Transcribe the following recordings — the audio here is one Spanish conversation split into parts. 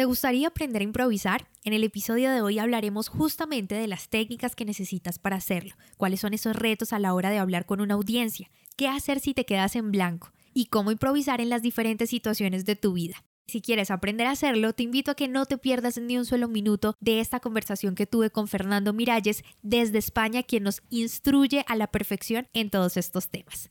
¿Te gustaría aprender a improvisar? En el episodio de hoy hablaremos justamente de las técnicas que necesitas para hacerlo, cuáles son esos retos a la hora de hablar con una audiencia, qué hacer si te quedas en blanco y cómo improvisar en las diferentes situaciones de tu vida. Si quieres aprender a hacerlo, te invito a que no te pierdas ni un solo minuto de esta conversación que tuve con Fernando Miralles desde España, quien nos instruye a la perfección en todos estos temas.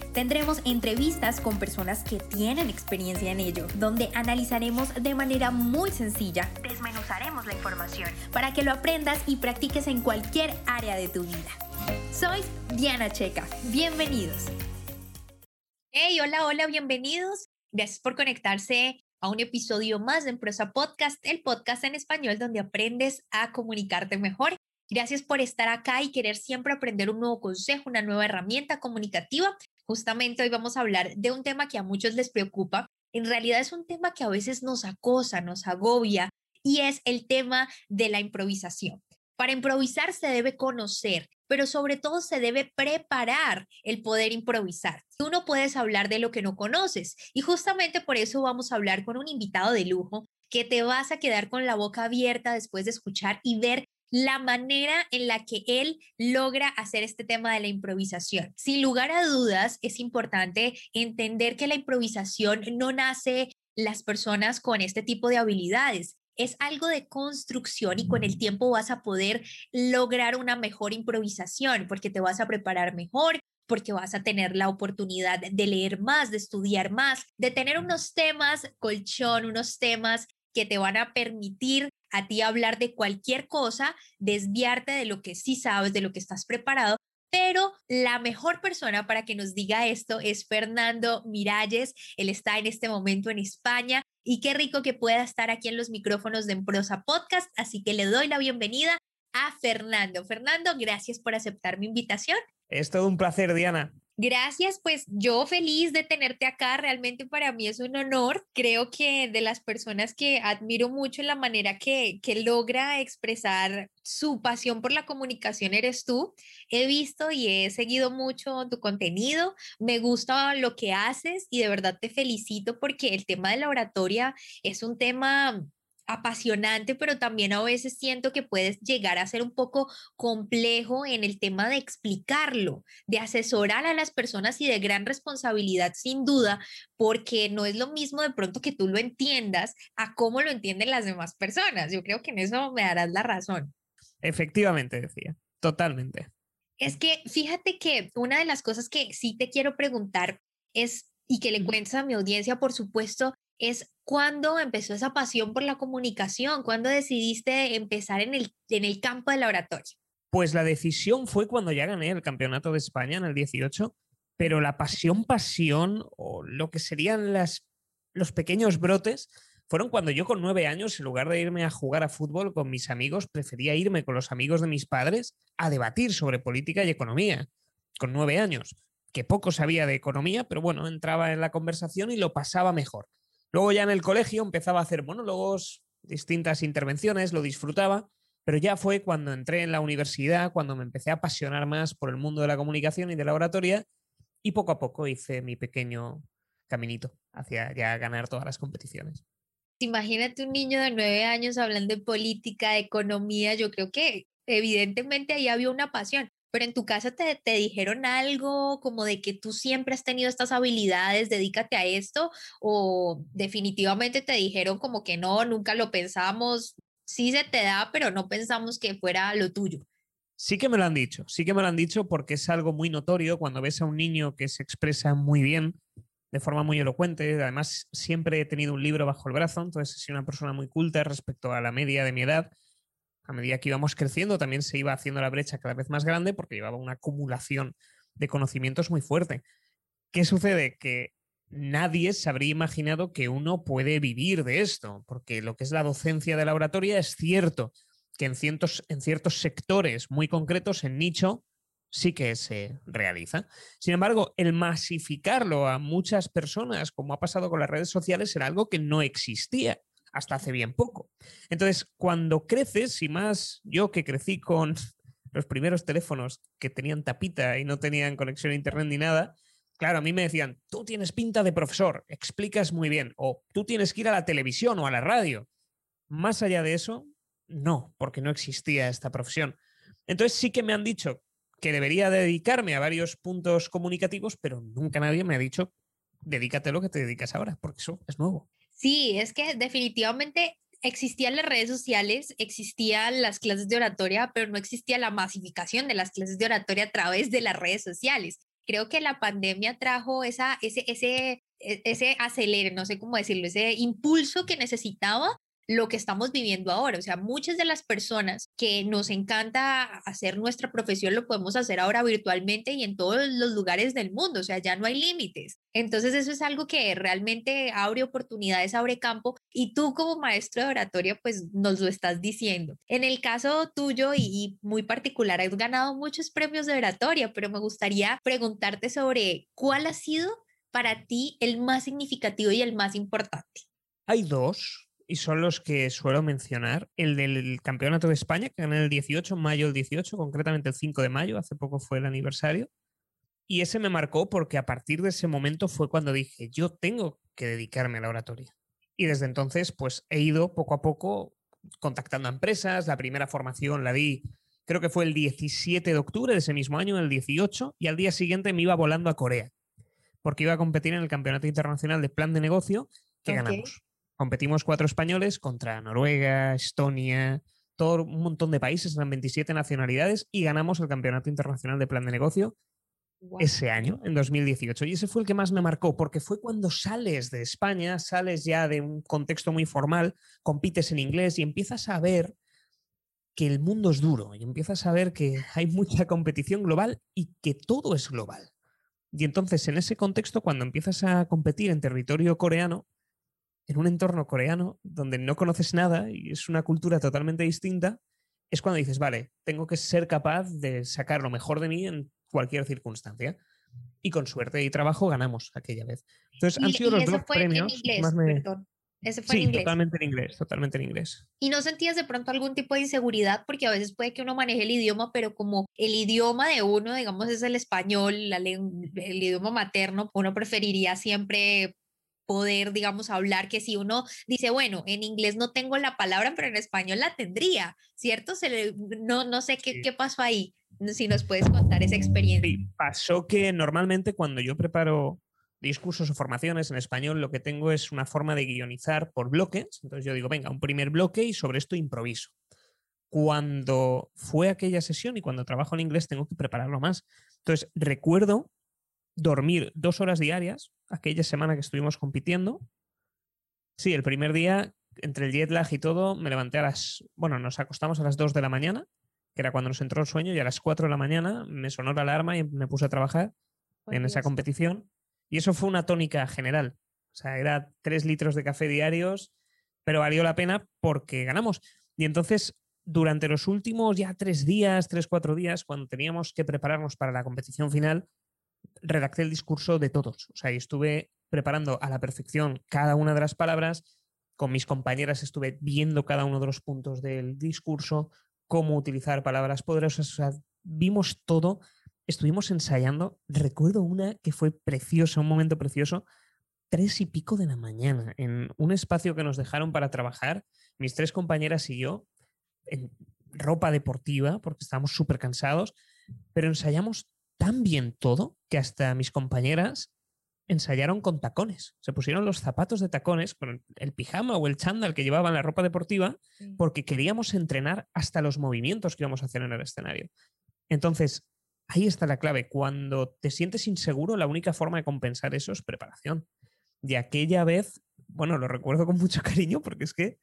Tendremos entrevistas con personas que tienen experiencia en ello, donde analizaremos de manera muy sencilla, desmenuzaremos la información para que lo aprendas y practiques en cualquier área de tu vida. Soy Diana Checa, bienvenidos. Hey, hola, hola, bienvenidos. Gracias por conectarse a un episodio más de Empresa Podcast, el podcast en español donde aprendes a comunicarte mejor. Gracias por estar acá y querer siempre aprender un nuevo consejo, una nueva herramienta comunicativa. Justamente hoy vamos a hablar de un tema que a muchos les preocupa. En realidad es un tema que a veces nos acosa, nos agobia y es el tema de la improvisación. Para improvisar se debe conocer, pero sobre todo se debe preparar el poder improvisar. Tú no puedes hablar de lo que no conoces y justamente por eso vamos a hablar con un invitado de lujo que te vas a quedar con la boca abierta después de escuchar y ver la manera en la que él logra hacer este tema de la improvisación. Sin lugar a dudas, es importante entender que la improvisación no nace las personas con este tipo de habilidades. Es algo de construcción y con el tiempo vas a poder lograr una mejor improvisación porque te vas a preparar mejor, porque vas a tener la oportunidad de leer más, de estudiar más, de tener unos temas colchón, unos temas que te van a permitir a ti hablar de cualquier cosa, desviarte de lo que sí sabes, de lo que estás preparado. Pero la mejor persona para que nos diga esto es Fernando Miralles. Él está en este momento en España y qué rico que pueda estar aquí en los micrófonos de Emprosa Podcast. Así que le doy la bienvenida a Fernando. Fernando, gracias por aceptar mi invitación. Es todo un placer, Diana. Gracias, pues yo feliz de tenerte acá, realmente para mí es un honor. Creo que de las personas que admiro mucho en la manera que, que logra expresar su pasión por la comunicación eres tú. He visto y he seguido mucho tu contenido, me gusta lo que haces y de verdad te felicito porque el tema de la oratoria es un tema apasionante, pero también a veces siento que puedes llegar a ser un poco complejo en el tema de explicarlo, de asesorar a las personas y de gran responsabilidad sin duda, porque no es lo mismo de pronto que tú lo entiendas a cómo lo entienden las demás personas. Yo creo que en eso me darás la razón. Efectivamente, decía, totalmente. Es que fíjate que una de las cosas que sí te quiero preguntar es, y que le cuentes a mi audiencia, por supuesto, es cuándo empezó esa pasión por la comunicación, cuándo decidiste empezar en el, en el campo de la oratoria. Pues la decisión fue cuando ya gané el campeonato de España en el 18, pero la pasión, pasión, o lo que serían las, los pequeños brotes, fueron cuando yo con nueve años, en lugar de irme a jugar a fútbol con mis amigos, prefería irme con los amigos de mis padres a debatir sobre política y economía, con nueve años, que poco sabía de economía, pero bueno, entraba en la conversación y lo pasaba mejor. Luego ya en el colegio empezaba a hacer monólogos, distintas intervenciones, lo disfrutaba, pero ya fue cuando entré en la universidad, cuando me empecé a apasionar más por el mundo de la comunicación y de la oratoria, y poco a poco hice mi pequeño caminito hacia ya ganar todas las competiciones. Imagínate un niño de nueve años hablando de política, de economía, yo creo que evidentemente ahí había una pasión. Pero en tu casa te, te, dijeron algo como de que tú siempre has tenido estas habilidades, dedícate a esto, o definitivamente te dijeron como que no, nunca lo pensamos, sí se te da, pero no pensamos que fuera lo tuyo. Sí que me lo han dicho, sí que me lo han dicho porque es algo muy notorio cuando ves a un niño que se expresa muy bien, de forma muy elocuente. Además, siempre he tenido un libro bajo el brazo, entonces soy una persona muy culta respecto a la media de mi edad a medida que íbamos creciendo, también se iba haciendo la brecha cada vez más grande porque llevaba una acumulación de conocimientos muy fuerte. ¿Qué sucede? Que nadie se habría imaginado que uno puede vivir de esto, porque lo que es la docencia de la oratoria es cierto que en en ciertos sectores muy concretos, en nicho, sí que se realiza. Sin embargo, el masificarlo a muchas personas, como ha pasado con las redes sociales, era algo que no existía hasta hace bien poco. Entonces, cuando creces, y más yo que crecí con los primeros teléfonos que tenían tapita y no tenían conexión a internet ni nada, claro, a mí me decían, tú tienes pinta de profesor, explicas muy bien, o tú tienes que ir a la televisión o a la radio. Más allá de eso, no, porque no existía esta profesión. Entonces sí que me han dicho que debería dedicarme a varios puntos comunicativos, pero nunca nadie me ha dicho, dedícate a lo que te dedicas ahora, porque eso es nuevo. Sí, es que definitivamente existían las redes sociales, existían las clases de oratoria, pero no existía la masificación de las clases de oratoria a través de las redes sociales. Creo que la pandemia trajo esa, ese, ese, e, ese acelere, no sé cómo decirlo, ese impulso que necesitaba lo que estamos viviendo ahora. O sea, muchas de las personas que nos encanta hacer nuestra profesión lo podemos hacer ahora virtualmente y en todos los lugares del mundo. O sea, ya no hay límites. Entonces eso es algo que realmente abre oportunidades, abre campo y tú como maestro de oratoria pues nos lo estás diciendo. En el caso tuyo y, muy particular, has ganado muchos premios de oratoria, pero me gustaría preguntarte sobre cuál ha sido para ti el más significativo y el más importante. Hay dos y son los que suelo mencionar. El del Campeonato de España, que gané el 18, mayo del 18, concretamente el 5 de mayo, hace poco fue el aniversario. Y ese me marcó porque a partir de ese momento fue cuando dije, yo tengo que dedicarme a la oratoria. Y desde entonces, pues he ido poco a poco contactando a empresas. La primera formación la di, creo que fue el 17 de octubre de ese mismo año, el 18, y al día siguiente me iba volando a Corea, porque iba a competir en el Campeonato Internacional de Plan de Negocio que ganamos. Competimos cuatro españoles contra Noruega, Estonia, todo un montón de países, eran 27 nacionalidades y ganamos el Campeonato Internacional de Plan de Negocio ese año, en 2018. Y ese fue el que más me marcó, porque fue cuando sales de España, sales ya de un contexto muy formal, compites en inglés y empiezas a ver que el mundo es duro y empiezas a ver que hay mucha competición global y que todo es global. Y entonces, en ese contexto, cuando empiezas a competir en territorio coreano, en un entorno coreano donde no conoces nada y es una cultura totalmente distinta, es cuando dices, vale, tengo que ser capaz de sacar lo mejor de mí en cualquier circunstancia. Y con suerte y trabajo ganamos aquella vez. Entonces han sido los dos premios. más me... Ese fue sí, en inglés. totalmente en inglés, totalmente en inglés. ¿Y no sentías de pronto algún tipo de inseguridad? Porque a veces puede que uno maneje el idioma, pero como el idioma de uno, digamos, es el español, el idioma materno, uno preferiría siempre poder, digamos, hablar, que si uno dice, bueno, en inglés no tengo la palabra, pero en español la tendría, ¿cierto? Se no, no sé qué, qué pasó ahí, si nos puedes contar esa experiencia. Sí, pasó que normalmente cuando yo preparo discursos o formaciones en español, lo que tengo es una forma de guionizar por bloques. Entonces yo digo, venga, un primer bloque y sobre esto improviso. Cuando fue aquella sesión y cuando trabajo en inglés tengo que prepararlo más. Entonces recuerdo dormir dos horas diarias, aquella semana que estuvimos compitiendo. Sí, el primer día, entre el jet lag y todo, me levanté a las, bueno, nos acostamos a las 2 de la mañana, que era cuando nos entró el sueño, y a las 4 de la mañana me sonó la alarma y me puse a trabajar en esa competición. Y eso fue una tónica general. O sea, era tres litros de café diarios, pero valió la pena porque ganamos. Y entonces, durante los últimos ya tres días, tres, cuatro días, cuando teníamos que prepararnos para la competición final, redacté el discurso de todos. O sea, y estuve preparando a la perfección cada una de las palabras. Con mis compañeras estuve viendo cada uno de los puntos del discurso, cómo utilizar palabras poderosas. O vimos todo. Estuvimos ensayando. Recuerdo una que fue preciosa, un momento precioso. Tres y pico de la mañana, en un espacio que nos dejaron para trabajar, mis tres compañeras y yo, en ropa deportiva, porque estábamos súper cansados, pero ensayamos tan bien todo que hasta mis compañeras ensayaron con tacones. Se pusieron los zapatos de tacones con el pijama o el chándal que llevaban la ropa deportiva porque queríamos entrenar hasta los movimientos que íbamos a hacer en el escenario. Entonces, ahí está la clave. Cuando te sientes inseguro, la única forma de compensar eso es preparación. Y aquella vez, bueno, lo recuerdo con mucho cariño porque es que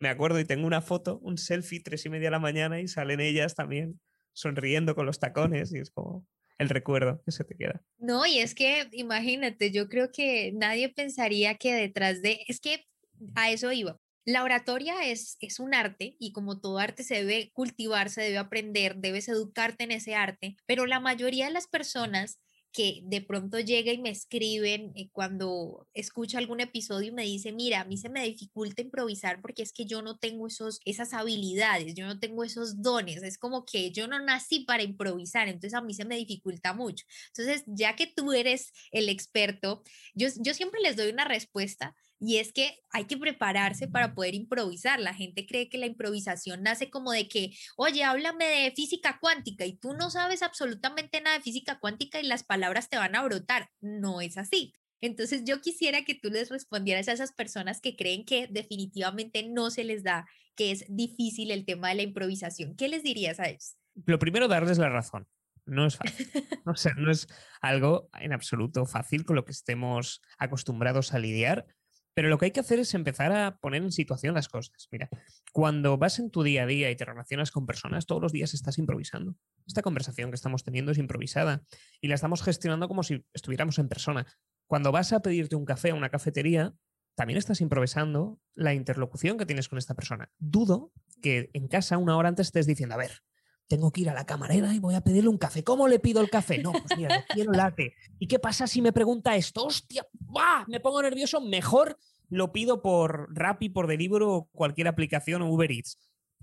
me acuerdo y tengo una foto, un selfie, tres y media de la mañana y salen ellas también sonriendo con los tacones y es como, el recuerdo que se te queda. No, y es que imagínate, yo creo que nadie pensaría que detrás de, es que a eso iba. La oratoria es, es un arte y como todo arte se debe cultivar, se debe aprender, debes educarte en ese arte, pero la mayoría de las personas que de pronto llega y me escriben eh, cuando escucha algún episodio y me dice, mira, a mí se me dificulta improvisar porque es que yo no tengo esos, esas habilidades, yo no tengo esos dones, es como que yo no nací para improvisar, entonces a mí se me dificulta mucho. Entonces, ya que tú eres el experto, yo, yo siempre les doy una respuesta y es que hay que prepararse para poder improvisar. La gente cree que la improvisación nace como de que, oye, háblame de física cuántica y tú no sabes absolutamente nada de física cuántica y las palabras te van a brotar. No es así. Entonces yo quisiera que tú les respondieras a esas personas que creen que definitivamente no se les da, que es difícil el tema de la improvisación. ¿Qué les dirías a ellos? Lo primero, darles la razón. No es fácil. O sea, no es algo en absoluto fácil con lo que estemos acostumbrados a lidiar pero lo que hay que hacer es empezar a poner en situación las cosas. Mira, cuando vas en tu día a día y te relacionas con personas, todos los días estás improvisando. Esta conversación que estamos teniendo es improvisada y la estamos gestionando como si estuviéramos en persona. Cuando vas a pedirte un café a una cafetería, también estás improvisando la interlocución que tienes con esta persona. Dudo que en casa una hora antes estés diciendo, a ver, tengo que ir a la camarera y voy a pedirle un café. ¿Cómo le pido el café? No, pues mira, quiero latte. ¿Y qué pasa si me pregunta esto? ¡Hostia! ¡Bah! Me pongo nervioso. Mejor lo pido por Rappi, por Deliveroo o cualquier aplicación o Uber Eats.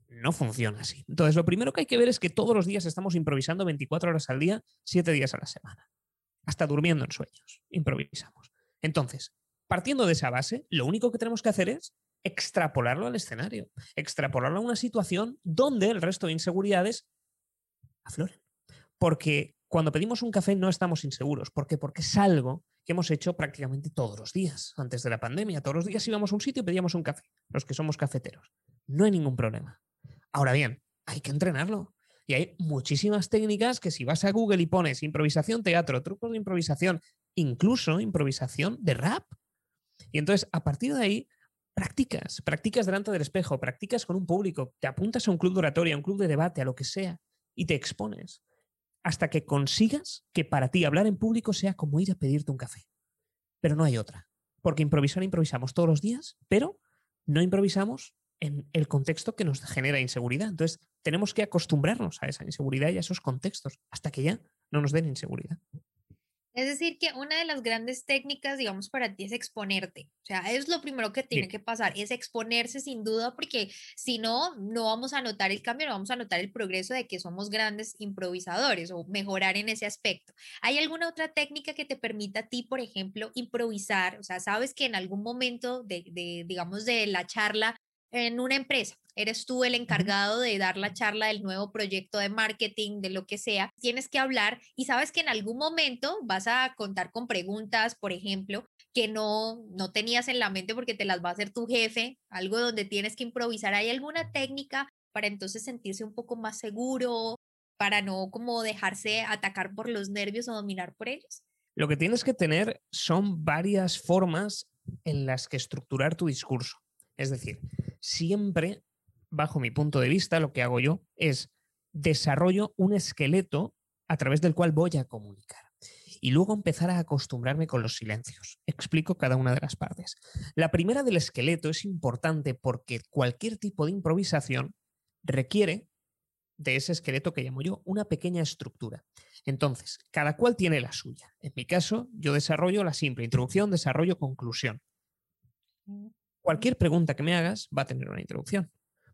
No funciona así. Entonces, lo primero que hay que ver es que todos los días estamos improvisando 24 horas al día, 7 días a la semana. Hasta durmiendo en sueños. Improvisamos. Entonces, partiendo de esa base, lo único que tenemos que hacer es extrapolarlo al escenario, extrapolarlo a una situación donde el resto de inseguridades afloren. Porque cuando pedimos un café no estamos inseguros. ¿Por qué? Porque es algo que hemos hecho prácticamente todos los días. Antes de la pandemia, todos los días íbamos a un sitio y pedíamos un café, los que somos cafeteros. No hay ningún problema. Ahora bien, hay que entrenarlo. Y hay muchísimas técnicas que si vas a Google y pones improvisación teatro, trucos de improvisación, incluso improvisación de rap. Y entonces, a partir de ahí, practicas, practicas delante del espejo, practicas con un público, te apuntas a un club de oratoria, a un club de debate, a lo que sea y te expones hasta que consigas que para ti hablar en público sea como ir a pedirte un café. Pero no hay otra. Porque improvisar improvisamos todos los días, pero no improvisamos en el contexto que nos genera inseguridad. Entonces, tenemos que acostumbrarnos a esa inseguridad y a esos contextos hasta que ya no nos den inseguridad. Es decir, que una de las grandes técnicas, digamos, para ti es exponerte. O sea, es lo primero que tiene que pasar, es exponerse sin duda, porque si no, no vamos a notar el cambio, no vamos a notar el progreso de que somos grandes improvisadores o mejorar en ese aspecto. ¿Hay alguna otra técnica que te permita a ti, por ejemplo, improvisar? O sea, sabes que en algún momento de, de digamos, de la charla en una empresa, eres tú el encargado de dar la charla del nuevo proyecto de marketing, de lo que sea, tienes que hablar y sabes que en algún momento vas a contar con preguntas, por ejemplo, que no, no tenías en la mente porque te las va a hacer tu jefe, algo donde tienes que improvisar. ¿Hay alguna técnica para entonces sentirse un poco más seguro, para no como dejarse atacar por los nervios o dominar por ellos? Lo que tienes que tener son varias formas en las que estructurar tu discurso. Es decir, siempre, bajo mi punto de vista, lo que hago yo es desarrollo un esqueleto a través del cual voy a comunicar. Y luego empezar a acostumbrarme con los silencios. Explico cada una de las partes. La primera del esqueleto es importante porque cualquier tipo de improvisación requiere de ese esqueleto que llamo yo una pequeña estructura. Entonces, cada cual tiene la suya. En mi caso, yo desarrollo la simple introducción, desarrollo, conclusión. Cualquier pregunta que me hagas va a tener una introducción.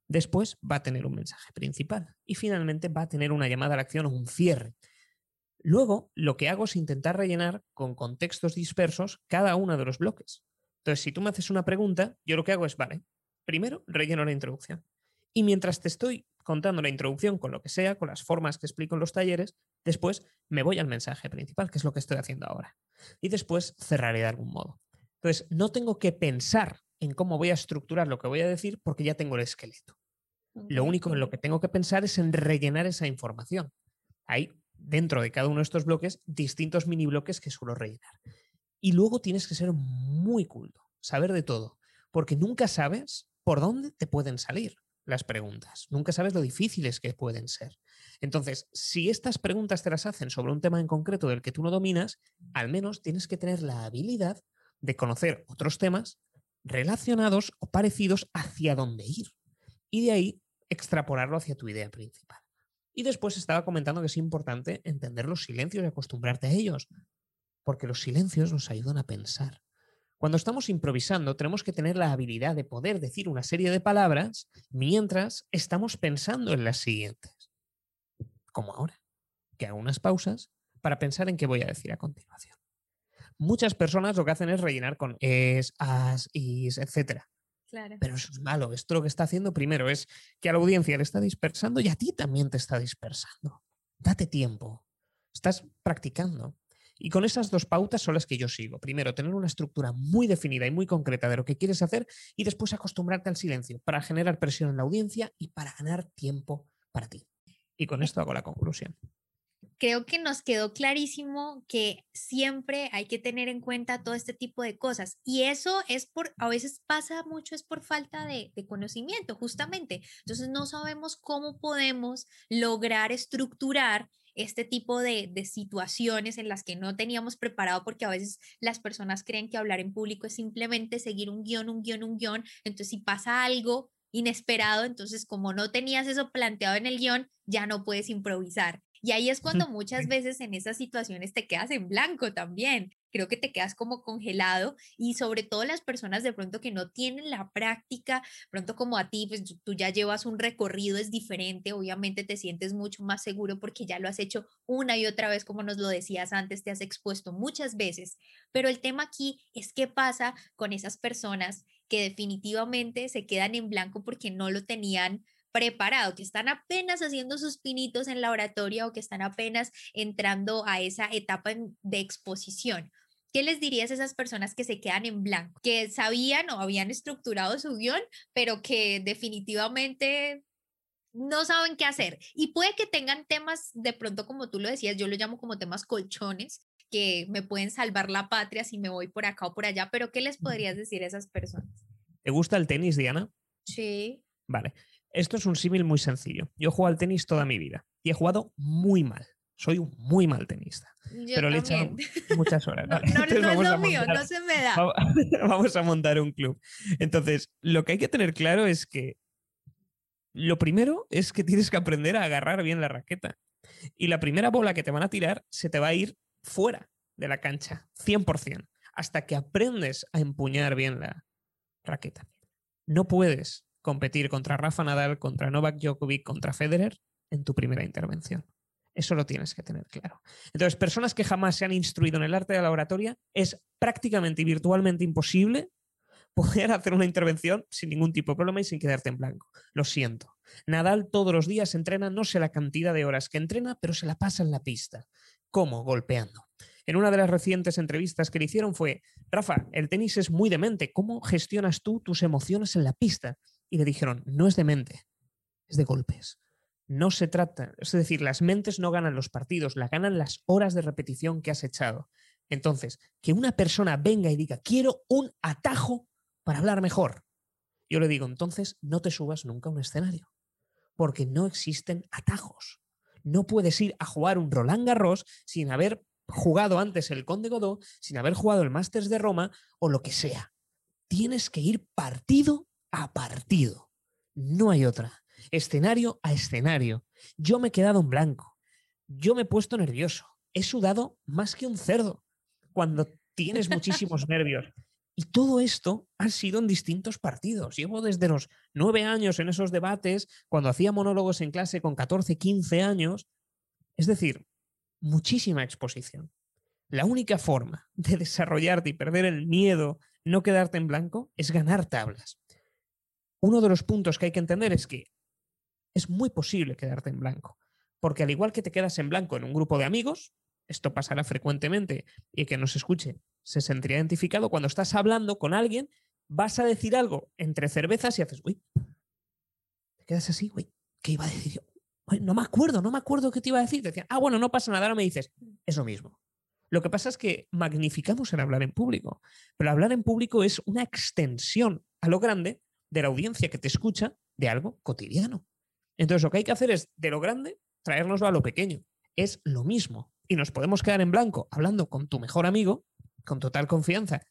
Después va a tener un mensaje principal y finalmente va a tener una llamada a la acción o un cierre. Luego, lo que hago es intentar rellenar con contextos dispersos cada uno de los bloques. Entonces, si tú me haces una pregunta, yo lo que hago es, vale, primero relleno la introducción. Y mientras te estoy contando la introducción con lo que sea, con las formas que explico en los talleres, después me voy al mensaje principal, que es lo que estoy haciendo ahora. Y después cerraré de algún modo. Entonces, no tengo que pensar en cómo voy a estructurar lo que voy a decir porque ya tengo el esqueleto. Lo único en lo que tengo que pensar es en rellenar esa información. Hay dentro de cada uno de estos bloques distintos mini bloques que suelo rellenar. Y luego tienes que ser muy culto, saber de todo, porque nunca sabes por dónde te pueden salir las preguntas. Nunca sabes lo difíciles que pueden ser. Entonces, si estas preguntas te las hacen sobre un tema en concreto del que tú no dominas, al menos tienes que tener la habilidad de conocer otros temas relacionados o parecidos hacia dónde ir. Y de ahí extrapolarlo hacia tu idea principal. Y después estaba comentando que es importante entender los silencios y acostumbrarte a ellos, porque los silencios nos ayudan a pensar. Cuando estamos improvisando, tenemos que tener la habilidad de poder decir una serie de palabras mientras estamos pensando en las siguientes. Como ahora, que hago unas pausas para pensar en qué voy a decir a continuación. Muchas personas lo que hacen es rellenar con es, as, is, etc. Pero eso es malo. Esto lo que está haciendo primero es que a la audiencia le está dispersando y a ti también te está dispersando. Date tiempo. Estás practicando. Y con esas dos pautas son las que yo sigo. Primero, tener una estructura muy definida y muy concreta de lo que quieres hacer y después acostumbrarte al silencio para generar presión en la audiencia y para ganar tiempo para ti. Y con esto hago la conclusión creo que nos quedó clarísimo que siempre hay que tener en cuenta todo este tipo de cosas. Y eso es por, a veces pasa mucho, es por falta de, conocimiento, justamente. Entonces no sabemos cómo podemos lograr estructurar este tipo de, de, situaciones en las que no teníamos preparado porque a veces las personas creen que hablar en público es simplemente seguir un guion, un guion, un guion. Entonces si pasa algo inesperado, entonces como no tenías eso planteado en el guion, ya no puedes improvisar. Y ahí es cuando muchas veces en esas situaciones te quedas en blanco también. Creo que te quedas como congelado y sobre todo las personas de pronto que no tienen la práctica, pronto como a ti, pues tú ya llevas un recorrido, es diferente, obviamente te sientes mucho más seguro porque ya lo has hecho una y otra vez, como nos lo decías antes, te has expuesto muchas veces. Pero el tema aquí es qué pasa con esas personas que definitivamente se quedan en blanco porque no lo tenían preparado, que están apenas haciendo sus pinitos en la oratoria o que están apenas entrando a esa etapa de exposición. ¿Qué les dirías a esas personas que se quedan en blanco, que sabían o habían estructurado su guion, pero que definitivamente no saben qué hacer? Y puede que tengan temas, de pronto como tú lo decías, yo lo llamo como temas colchones, que me pueden salvar la patria si me voy por acá o por allá, pero ¿qué les podrías decir a esas personas? ¿Te gusta el tenis, Diana? Sí. Vale. Esto es un símil muy sencillo. Yo he jugado al tenis toda mi vida y he jugado muy mal. Soy un muy mal tenista. pero le he echado muchas horas. no, no, es lo mío, no se me da. Vamos a montar un club. Entonces, lo que hay que tener claro es que lo primero es que tienes que aprender a agarrar bien la raqueta. Y la primera bola que te van a tirar se te va a ir fuera de la cancha, 100%, hasta que aprendes a empuñar bien la raqueta. No puedes competir contra Rafa Nadal, contra Novak Djokovic, contra Federer en tu primera intervención. Eso lo tienes que tener claro. Entonces, personas que jamás se han instruido en el arte de la oratoria, es prácticamente y virtualmente imposible poder hacer una intervención sin ningún tipo de problema y sin quedarte en blanco. Lo siento. Nadal todos los días entrena, no sé la cantidad de horas que entrena, pero se la pasa en la pista. ¿Cómo? Golpeando. En una de las recientes entrevistas que le hicieron fue, Rafa, el tenis es muy demente, ¿cómo gestionas tú tus emociones en la pista? Y le dijeron, no es de mente, es de golpes. No se trata, es decir, las mentes no ganan los partidos, la ganan las horas de repetición que has echado. Entonces, que una persona venga y diga, quiero un atajo para hablar mejor. Yo le digo, entonces no te subas nunca a un escenario, porque no existen atajos. No puedes ir a jugar un Roland Garros sin haber jugado antes el Conde Godó, sin haber jugado el Masters de Roma o lo que sea. Tienes que ir partido a partido. No hay otra. Escenario a escenario. Yo me he quedado en blanco. Yo me he puesto nervioso. He sudado más que un cerdo cuando tienes muchísimos nervios. Y todo esto ha sido en distintos partidos. Llevo desde los nueve años en esos debates, cuando hacía monólogos en clase con 14, 15 años. Es decir, muchísima exposición. La única forma de desarrollarte y perder el miedo, no quedarte en blanco, es ganar tablas uno de los puntos que hay que entender es que es muy posible quedarte en blanco, porque al igual que te quedas en blanco en un grupo de amigos, esto pasará frecuentemente y que nos escuche se sentiría identificado, cuando estás hablando con alguien, vas a decir algo entre cervezas y haces, uy, te quedas así, uy, ¿qué iba a decir yo? no me acuerdo, no me acuerdo qué te iba a decir. Te decía, ah, bueno, no pasa nada, ahora me dices, es lo mismo. Lo que pasa es que magnificamos el hablar en público, pero hablar en público es una extensión a lo grande de la audiencia que te escucha de algo cotidiano. Entonces lo que hay que hacer es, de lo grande, traérnoslo a lo pequeño. Es lo mismo. Y nos podemos quedar en blanco hablando con tu mejor amigo, con total confianza.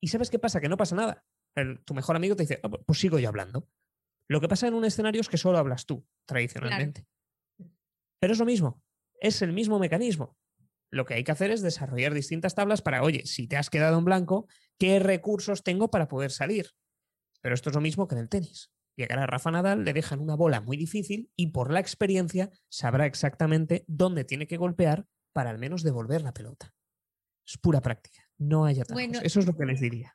¿Y sabes qué pasa? Que no pasa nada. tu mejor amigo te dice, ah, pues sigo yo hablando. Lo que pasa en un escenario es que solo hablas tú, tradicionalmente. Pero es lo mismo, es el mismo mecanismo. Lo que hay que hacer es desarrollar distintas tablas para, oye, si te has quedado en blanco, ¿qué recursos tengo para poder salir? Pero esto es lo mismo que en el tenis. Llegar a Rafa Nadal, le dejan una bola muy difícil y por la experiencia sabrá exactamente dónde tiene que golpear para al menos devolver la pelota. Es pura práctica, no hay atajos. Eso es lo que les diría.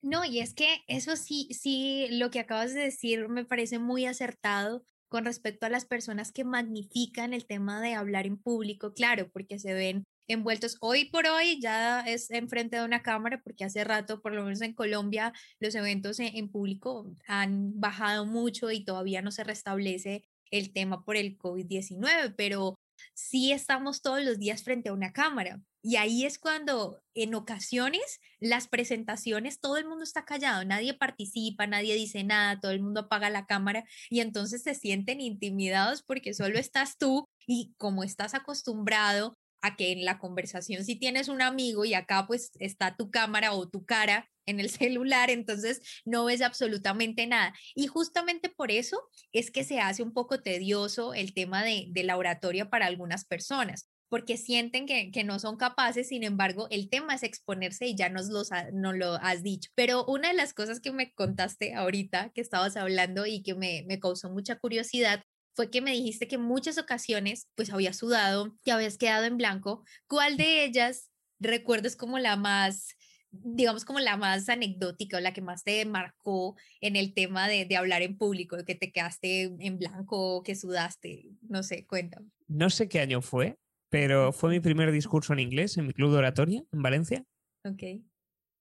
No, y es que eso sí, sí, lo que acabas de decir me parece muy acertado con respecto a las personas que magnifican el tema de hablar en público, claro, porque se ven envueltos. Hoy por hoy ya es enfrente de una cámara, porque hace rato, por lo menos en Colombia, los eventos en, en público han bajado mucho y todavía no se restablece el tema por el COVID-19, pero sí estamos todos los días frente a una cámara. Y ahí es cuando en ocasiones las presentaciones, todo el mundo está callado, nadie participa, nadie dice nada, todo el mundo apaga la cámara y entonces se sienten intimidados porque solo estás tú y como estás acostumbrado a que en la conversación si tienes un amigo y acá pues está tu cámara o tu cara en el celular, entonces no ves absolutamente nada. Y justamente por eso es que se hace un poco tedioso el tema de, de la oratoria para algunas personas porque sienten que, no son capaces, sin embargo, el tema es exponerse y ya nos, los no lo has dicho. Pero una de las cosas que me contaste ahorita, que estabas hablando y que me, me causó mucha curiosidad, fue que me dijiste que en muchas ocasiones pues habías sudado, que habías quedado en blanco. ¿Cuál de ellas recuerdas como la más digamos como la más anecdótica o la que más te marcó en el tema de, de hablar en público, que te quedaste en blanco, que sudaste, no sé, cuéntame. No sé qué año fue, pero fue mi primer discurso en inglés en mi club de oratoria en Valencia. Ok.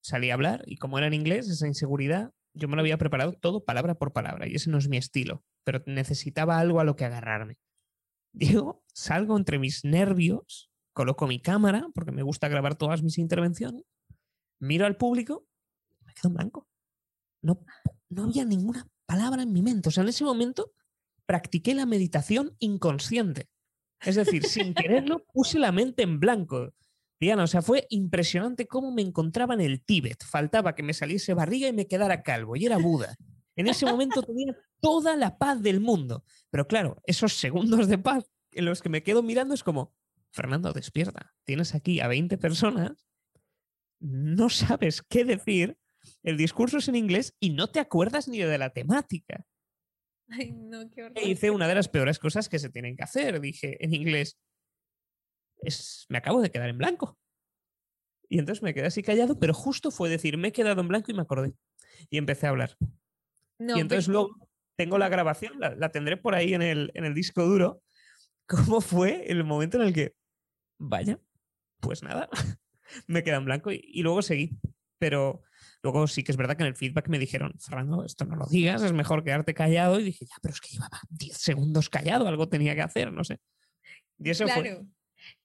Salí a hablar y como era en inglés, esa inseguridad, yo me lo había preparado todo palabra por palabra y ese no es mi estilo, pero necesitaba algo a lo que agarrarme. Digo, salgo entre mis nervios, coloco mi cámara, porque me gusta grabar todas mis intervenciones, miro al público, me quedo en blanco. No, no había ninguna palabra en mi mente. O sea, en ese momento practiqué la meditación inconsciente. Es decir, sin quererlo, puse la mente en blanco. Diana, o sea, fue impresionante cómo me encontraba en el Tíbet. Faltaba que me saliese barriga y me quedara calvo, y era Buda. En ese momento tenía toda la paz del mundo. Pero claro, esos segundos de paz en los que me quedo mirando es como, Fernando, despierta. Tienes aquí a 20 personas, no sabes qué decir, el discurso es en inglés y no te acuerdas ni de la temática. Ay, no, qué horror. E hice una de las peores cosas que se tienen que hacer. Dije en inglés, es, me acabo de quedar en blanco. Y entonces me quedé así callado, pero justo fue decir, me he quedado en blanco y me acordé. Y empecé a hablar. y entonces luego tengo la grabación, la, tendré por ahí en el, en el disco duro. ¿Cómo fue el momento en el que, vaya, pues nada, me quedé en blanco y luego seguí. Pero Luego sí que es verdad que en el feedback me dijeron, Fernando, esto no lo digas, es mejor quedarte callado. Y dije, ya, pero es que llevaba 10 segundos callado, algo tenía que hacer, no sé. Y eso claro.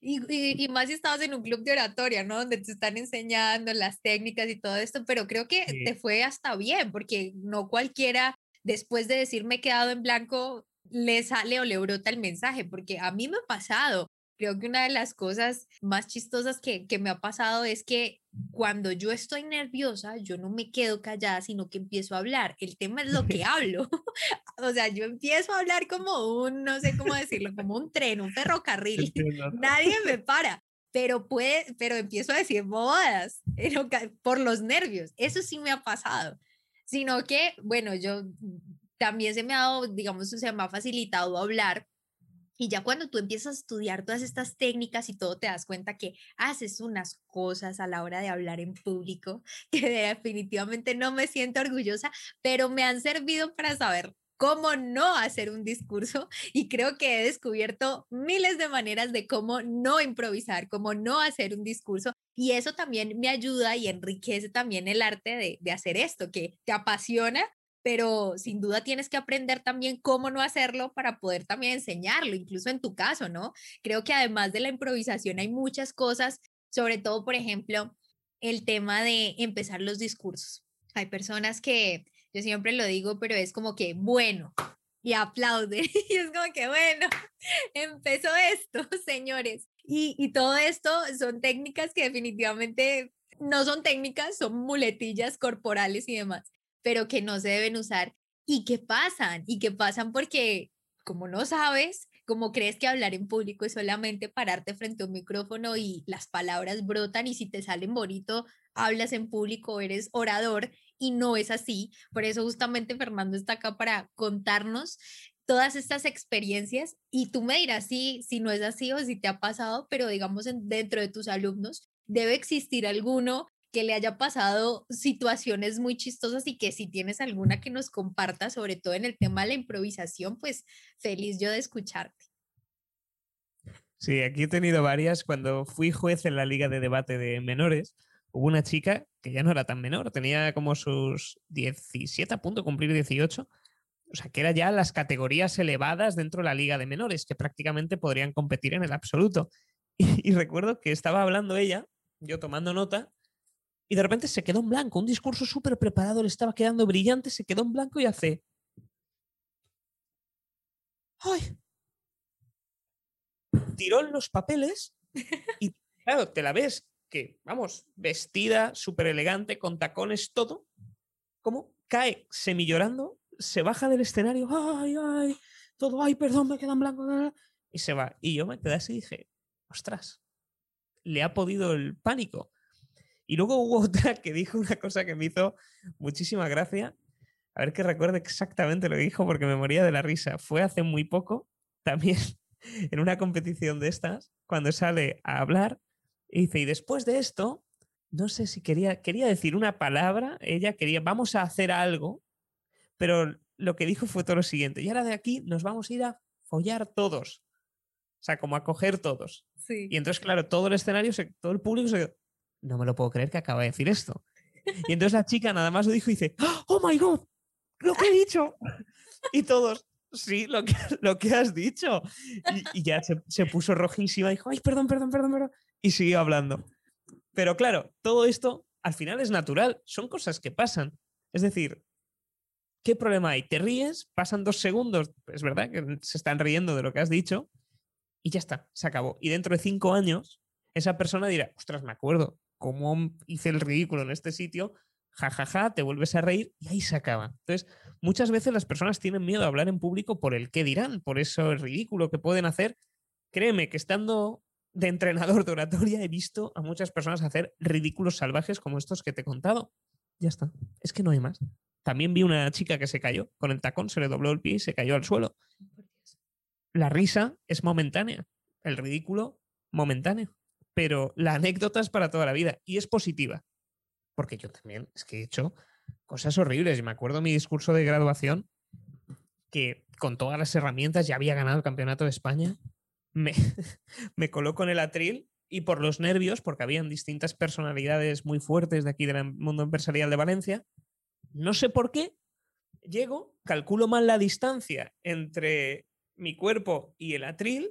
Y, más si estabas en un club de oratoria, ¿no? Donde te están enseñando las técnicas y todo esto, pero creo que te fue hasta bien, porque no cualquiera, después de decir me he quedado en blanco, le sale o le brota el mensaje, porque a mí me ha pasado. Creo que una de las cosas más chistosas que, que me ha pasado es que cuando yo estoy nerviosa, yo no me quedo callada, sino que empiezo a hablar. El tema es lo que hablo. o sea, yo empiezo a hablar como un, no sé cómo decirlo, como un tren, un ferrocarril. Nadie me para. Pero puede, pero empiezo a decir bodas por los nervios. Eso sí me ha pasado. Sino que, bueno, yo también se me ha dado, digamos, se me ha facilitado hablar y ya cuando tú empiezas a estudiar todas estas técnicas y todo, te das cuenta que haces unas cosas a la hora de hablar en público que definitivamente no me siento orgullosa, pero me han servido para saber cómo no hacer un discurso y creo que he descubierto miles de maneras de cómo no improvisar, cómo no hacer un discurso y eso también me ayuda y enriquece también el arte de, de hacer esto, que te apasiona pero sin duda tienes que aprender también cómo no hacerlo para poder también enseñarlo, incluso en tu caso, ¿no? Creo que además de la improvisación hay muchas cosas, sobre todo, por ejemplo, el tema de empezar los discursos. Hay personas que, yo siempre lo digo, pero es como que, bueno, y aplaude, y es como que, bueno, empezó esto, señores. Y, y todo esto son técnicas que definitivamente no son técnicas, son muletillas corporales y demás pero que no se deben usar y que pasan, y que pasan porque como no sabes, como crees que hablar en público es solamente pararte frente a un micrófono y las palabras brotan y si te salen bonito, hablas en público, eres orador y no es así. Por eso justamente Fernando está acá para contarnos todas estas experiencias y tú me dirás si, si no es así o si te ha pasado, pero digamos dentro de tus alumnos debe existir alguno que le haya pasado situaciones muy chistosas y que si tienes alguna que nos comparta, sobre todo en el tema de la improvisación, pues feliz yo de escucharte. Sí, aquí he tenido varias. Cuando fui juez en la Liga de Debate de Menores, hubo una chica que ya no era tan menor, tenía como sus 17 a punto de cumplir 18. O sea, que era ya las categorías elevadas dentro de la Liga de Menores, que prácticamente podrían competir en el absoluto. Y, y recuerdo que estaba hablando ella, yo tomando nota, y de repente se quedó en blanco, un discurso súper preparado, le estaba quedando brillante, se quedó en blanco y hace... ¡Ay! Tiró en los papeles y claro, te la ves que, vamos, vestida, súper elegante, con tacones, todo, como cae semi llorando, se baja del escenario, ¡ay, ay! Todo, ¡ay, perdón, me queda en blanco! Y se va. Y yo me quedé así y dije, ostras, le ha podido el pánico. Y luego hubo otra que dijo una cosa que me hizo muchísima gracia. A ver que recuerde exactamente lo que dijo porque me moría de la risa. Fue hace muy poco, también en una competición de estas, cuando sale a hablar y dice, y después de esto, no sé si quería, quería decir una palabra, ella quería, vamos a hacer algo, pero lo que dijo fue todo lo siguiente, y ahora de aquí nos vamos a ir a follar todos. O sea, como a coger todos. Y entonces, claro, todo el escenario, todo el público se no me lo puedo creer que acaba de decir esto. Y entonces la chica nada más lo dijo y dice, oh my god, lo que he dicho. Y todos, sí, lo que, lo que has dicho. Y, ya se, se, puso rojísima y dijo, ay, perdón, perdón, perdón, perdón. Y siguió hablando. Pero claro, todo esto al final es natural, son cosas que pasan. Es decir, ¿qué problema hay? Te ríes, pasan dos segundos, es verdad que se están riendo de lo que has dicho y ya está, se acabó. Y dentro de cinco años, esa persona dirá, ostras, me acuerdo, cómo hice el ridículo en este sitio, jajaja, ja, ja, te vuelves a reír y ahí se acaba. Entonces, muchas veces las personas tienen miedo a hablar en público por el qué dirán, por eso el ridículo que pueden hacer. Créeme que estando de entrenador de oratoria he visto a muchas personas hacer ridículos salvajes como estos que te he contado. Ya está, es que no hay más. También vi una chica que se cayó con el tacón, se le dobló el pie y se cayó al suelo. La risa es momentánea, el ridículo momentáneo pero la anécdota es para toda la vida y es positiva. Porque yo también es que he hecho cosas horribles. Me acuerdo mi discurso de graduación que con todas las herramientas ya había ganado el campeonato de España. Me, me coloco en el atril y por los nervios, porque habían distintas personalidades muy fuertes de aquí del mundo empresarial de Valencia, no sé por qué, llego, calculo mal la distancia entre mi cuerpo y el atril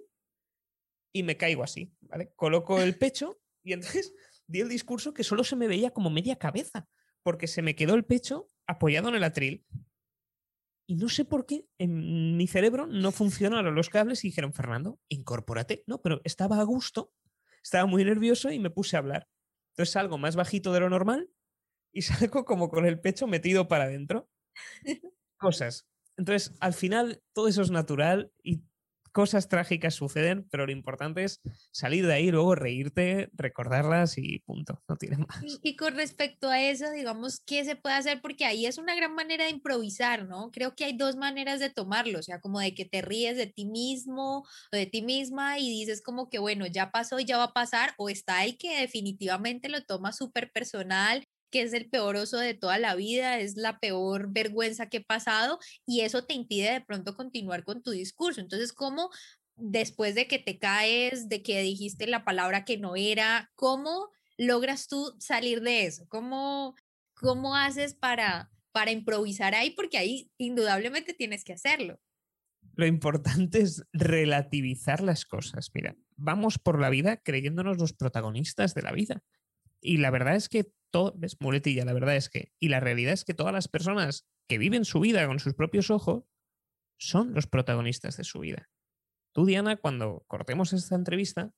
y me caigo así, ¿vale? Coloco el pecho y entonces di el discurso que solo se me veía como media cabeza, porque se me quedó el pecho apoyado en el atril. Y no sé por qué en mi cerebro no funcionaron los cables y dijeron, Fernando, incorpórate. No, pero estaba a gusto, estaba muy nervioso y me puse a hablar. Entonces salgo más bajito de lo normal y salgo como con el pecho metido para adentro. Cosas. Entonces, al final, todo eso es natural y cosas trágicas suceden, pero lo importante es salir de ahí, luego reírte, recordarlas y punto, no tiene más. Y, con respecto a eso, digamos, ¿qué se puede hacer? Porque ahí es una gran manera de improvisar, ¿no? Creo que hay dos maneras de tomarlo, o sea, como de que te ríes de ti mismo o de ti misma y dices como que, bueno, ya pasó y ya va a pasar, o está el que definitivamente lo toma súper personal que es el peor oso de toda la vida, es la peor vergüenza que he pasado y eso te impide de pronto continuar con tu discurso. Entonces, ¿cómo después de que te caes, de que dijiste la palabra que no era, cómo logras tú salir de eso? ¿Cómo, cómo haces para, para improvisar ahí? Porque ahí indudablemente tienes que hacerlo. Lo importante es relativizar las cosas. Mira, vamos por la vida creyéndonos los protagonistas de la vida. Y la verdad es que todo, es muletilla, la verdad es que, y la realidad es que todas las personas que viven su vida con sus propios ojos son los protagonistas de su vida. Tú, Diana, cuando cortemos esta entrevista,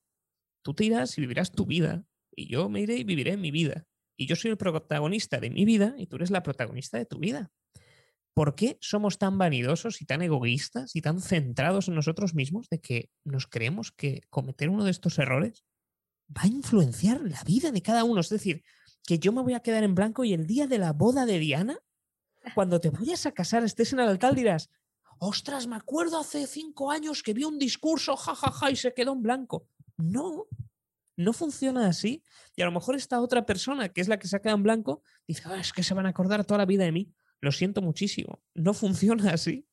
tú te irás y vivirás tu vida, y yo me iré y viviré mi vida. Y yo soy el protagonista de mi vida y tú eres la protagonista de tu vida. ¿Por qué somos tan vanidosos y tan egoístas y tan centrados en nosotros mismos de que nos creemos que cometer uno de estos errores va a influenciar la vida de cada uno? Es decir, que yo me voy a quedar en blanco y el día de la boda de Diana, cuando te vayas a casar, estés en el altar, dirás, ostras, me acuerdo hace cinco años que vi un discurso, jajaja, y se quedó en blanco. No, no funciona así. Y a lo mejor esta otra persona, que es la que se ha quedado en blanco, dice, ah, es que se van a acordar toda la vida de mí. Lo siento muchísimo. No funciona así.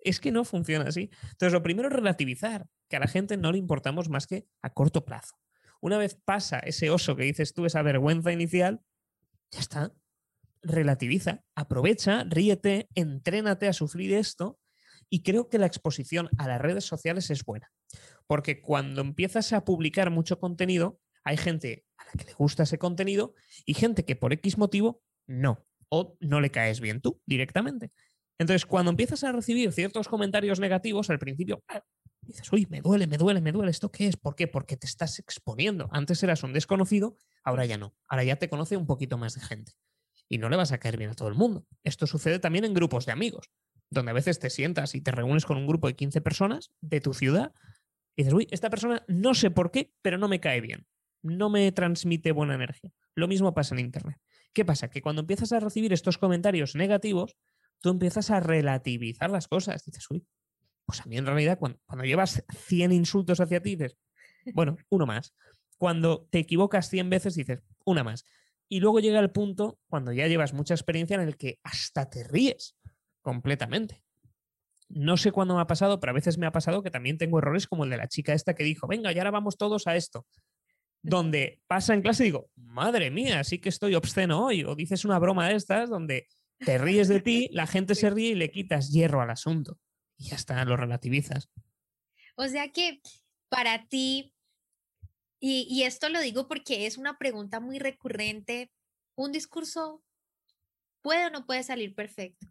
Es que no funciona así. Entonces, lo primero es relativizar, que a la gente no le importamos más que a corto plazo. Una vez pasa ese oso que dices tú, esa vergüenza inicial, ya está. Relativiza, aprovecha, ríete, entrénate a sufrir esto y creo que la exposición a las redes sociales es buena. Porque cuando empiezas a publicar mucho contenido, hay gente a la que le gusta ese contenido y gente que por X motivo no. O no le caes bien tú directamente. Entonces, cuando empiezas a recibir ciertos comentarios negativos, al principio dices, uy, me duele, me duele, me duele, ¿esto qué es? ¿Por qué? Porque te estás exponiendo. Antes eras un desconocido, ahora ya no. Ahora ya te conoce un poquito más de gente. Y no le vas a caer bien a todo el mundo. Esto sucede también en grupos de amigos donde a veces te sientas y te reúnes con un grupo de 15 personas de tu ciudad y dices, uy, esta persona no sé por qué, pero no me cae bien, no me transmite buena energía. Lo mismo pasa en Internet. ¿Qué pasa? Que cuando empiezas a recibir estos comentarios negativos, tú empiezas a relativizar las cosas. Dices, uy, pues a mí en realidad cuando, cuando llevas 100 insultos hacia ti, dices, bueno, uno más. Cuando te equivocas 100 veces, dices, una más. Y luego llega el punto, cuando ya llevas mucha experiencia, en el que hasta te ríes completamente. No sé cuándo me ha pasado, pero a veces me ha pasado que también tengo errores como el de la chica esta que dijo, venga, y ahora vamos todos a esto. Donde pasa en clase y digo, madre mía, sí que estoy obsceno hoy. O dices una broma de estas donde te ríes de ti, la gente se ríe y le quitas hierro al asunto. Y ya está, lo relativizas. O sea que para ti, y, y esto lo digo porque es una pregunta muy recurrente, ¿un discurso puede o no puede salir perfecto?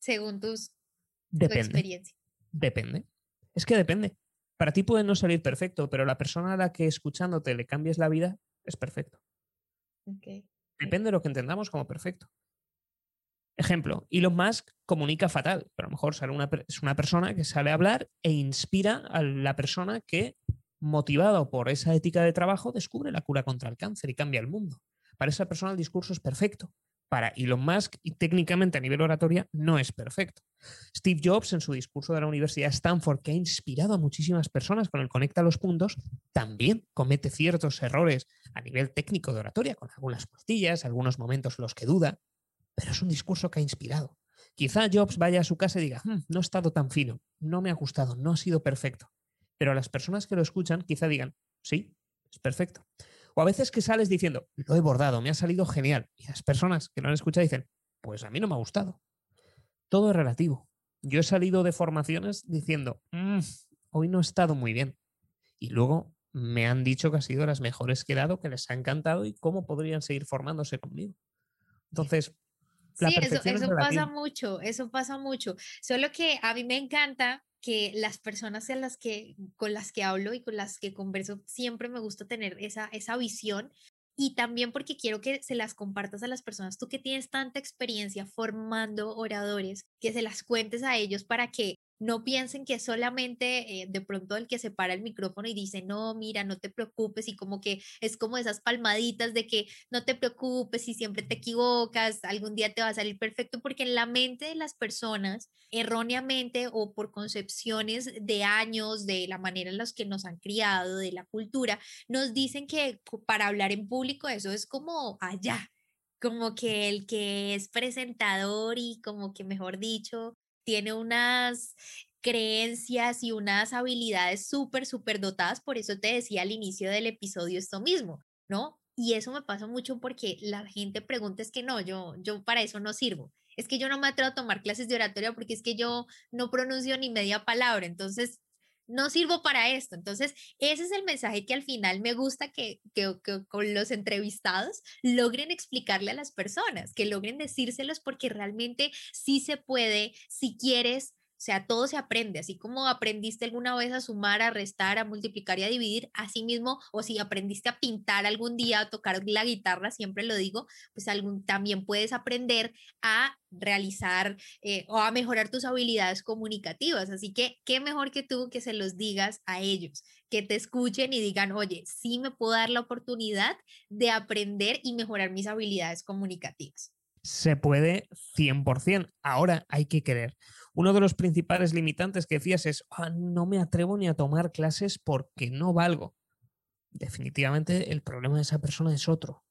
según tus, depende, tu experiencia. Depende. Es que depende. Para ti puede no salir perfecto, pero la persona a la que escuchándote le cambies la vida es perfecto. Depende de lo que entendamos como perfecto. Ejemplo, Elon Musk comunica fatal, pero a lo mejor sale una, es una persona que sale a hablar e inspira a la persona que, motivado por esa ética de trabajo, descubre la cura contra el cáncer y cambia el mundo. Para esa persona el discurso es perfecto, para Elon Musk y técnicamente a nivel oratoria no es perfecto. Steve Jobs en su discurso de la Universidad Stanford, que ha inspirado a muchísimas personas con el Conecta los Puntos, también comete ciertos errores a nivel técnico de oratoria, con algunas costillas, algunos momentos en los que duda, pero es un discurso que ha inspirado. Quizá Jobs vaya a su casa y diga, hmm, no ha estado tan fino, no me ha gustado, no ha sido perfecto. Pero a las personas que lo escuchan quizá digan, sí, es perfecto. O a veces que sales diciendo, lo he bordado, me ha salido genial. Y las personas que no han escuchado dicen, pues a mí no me ha gustado. Todo es relativo. Yo he salido de formaciones diciendo, mm, hoy no he estado muy bien. Y luego me han dicho que ha sido las mejores que he dado, que les ha encantado y cómo podrían seguir formándose conmigo. Entonces, la sí, eso, eso pasa mucho, eso pasa mucho. Solo que a mí me encanta que las personas las que, con las que hablo y con las que converso siempre me gusta tener esa, esa visión. Y también porque quiero que se las compartas a las personas, tú que tienes tanta experiencia formando oradores, que se las cuentes a ellos para que no piensen que solamente eh, de pronto el que se para el micrófono y dice, no, mira, no te preocupes y como que es como esas palmaditas de que no te preocupes y siempre te equivocas, algún día te va a salir perfecto, porque en la mente de las personas, erróneamente o por concepciones de años, de la manera en las que nos han criado, de la cultura, nos dicen que para hablar en público eso es como allá como que el que es presentador y como que mejor dicho tiene unas creencias y unas habilidades súper, súper dotadas. Por eso te decía al inicio del episodio esto mismo, ¿no? Y eso me pasa mucho porque la gente pregunta, es que no, yo, yo para eso no sirvo. Es que yo no me atrevo a tomar clases de oratoria porque es que yo no pronuncio ni media palabra. Entonces, no sirvo para esto. Entonces, ese es el mensaje que al final me gusta que, que, con los entrevistados logren explicarle a las personas, que logren decírselos porque realmente sí se puede, si quieres, O sea, todo se aprende, así como aprendiste alguna vez a sumar, a restar, a multiplicar y a dividir, así mismo, o si aprendiste a pintar algún día, a tocar la guitarra, siempre lo digo, pues algún, también puedes aprender a realizar eh, o a mejorar tus habilidades comunicativas. Así que, ¿qué mejor que tú que se los digas a ellos, que te escuchen y digan, oye, sí me puedo dar la oportunidad de aprender y mejorar mis habilidades comunicativas? Se puede 100%. Ahora hay que querer. Uno de los principales limitantes que decías es, ah, no me atrevo ni a tomar clases porque no valgo. Definitivamente el problema de esa persona es otro.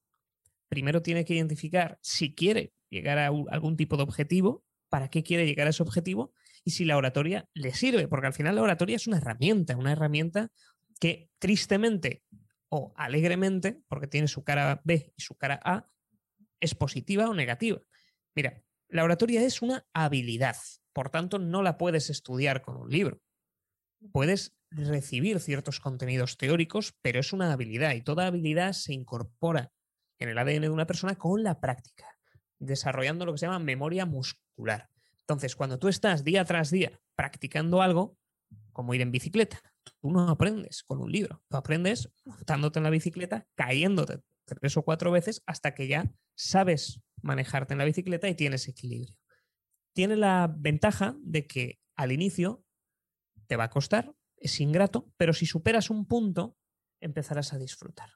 Primero tiene que identificar si quiere llegar a algún tipo de objetivo, para qué quiere llegar a ese objetivo y si la oratoria le sirve, porque al final la oratoria es una herramienta, una herramienta que tristemente o alegremente, porque tiene su cara B y su cara A, es positiva o negativa. Mira, la oratoria es una habilidad, por tanto no la puedes estudiar con un libro. Puedes recibir ciertos contenidos teóricos, pero es una habilidad y toda habilidad se incorpora en el ADN de una persona con la práctica, desarrollando lo que se llama memoria muscular. Entonces, cuando tú estás día tras día practicando algo, como ir en bicicleta, tú no aprendes con un libro, tú aprendes montándote en la bicicleta, cayéndote tres o cuatro veces hasta que ya sabes manejarte en la bicicleta y tienes equilibrio. Tiene la ventaja de que al inicio te va a costar, es ingrato, pero si superas un punto, empezarás a disfrutar.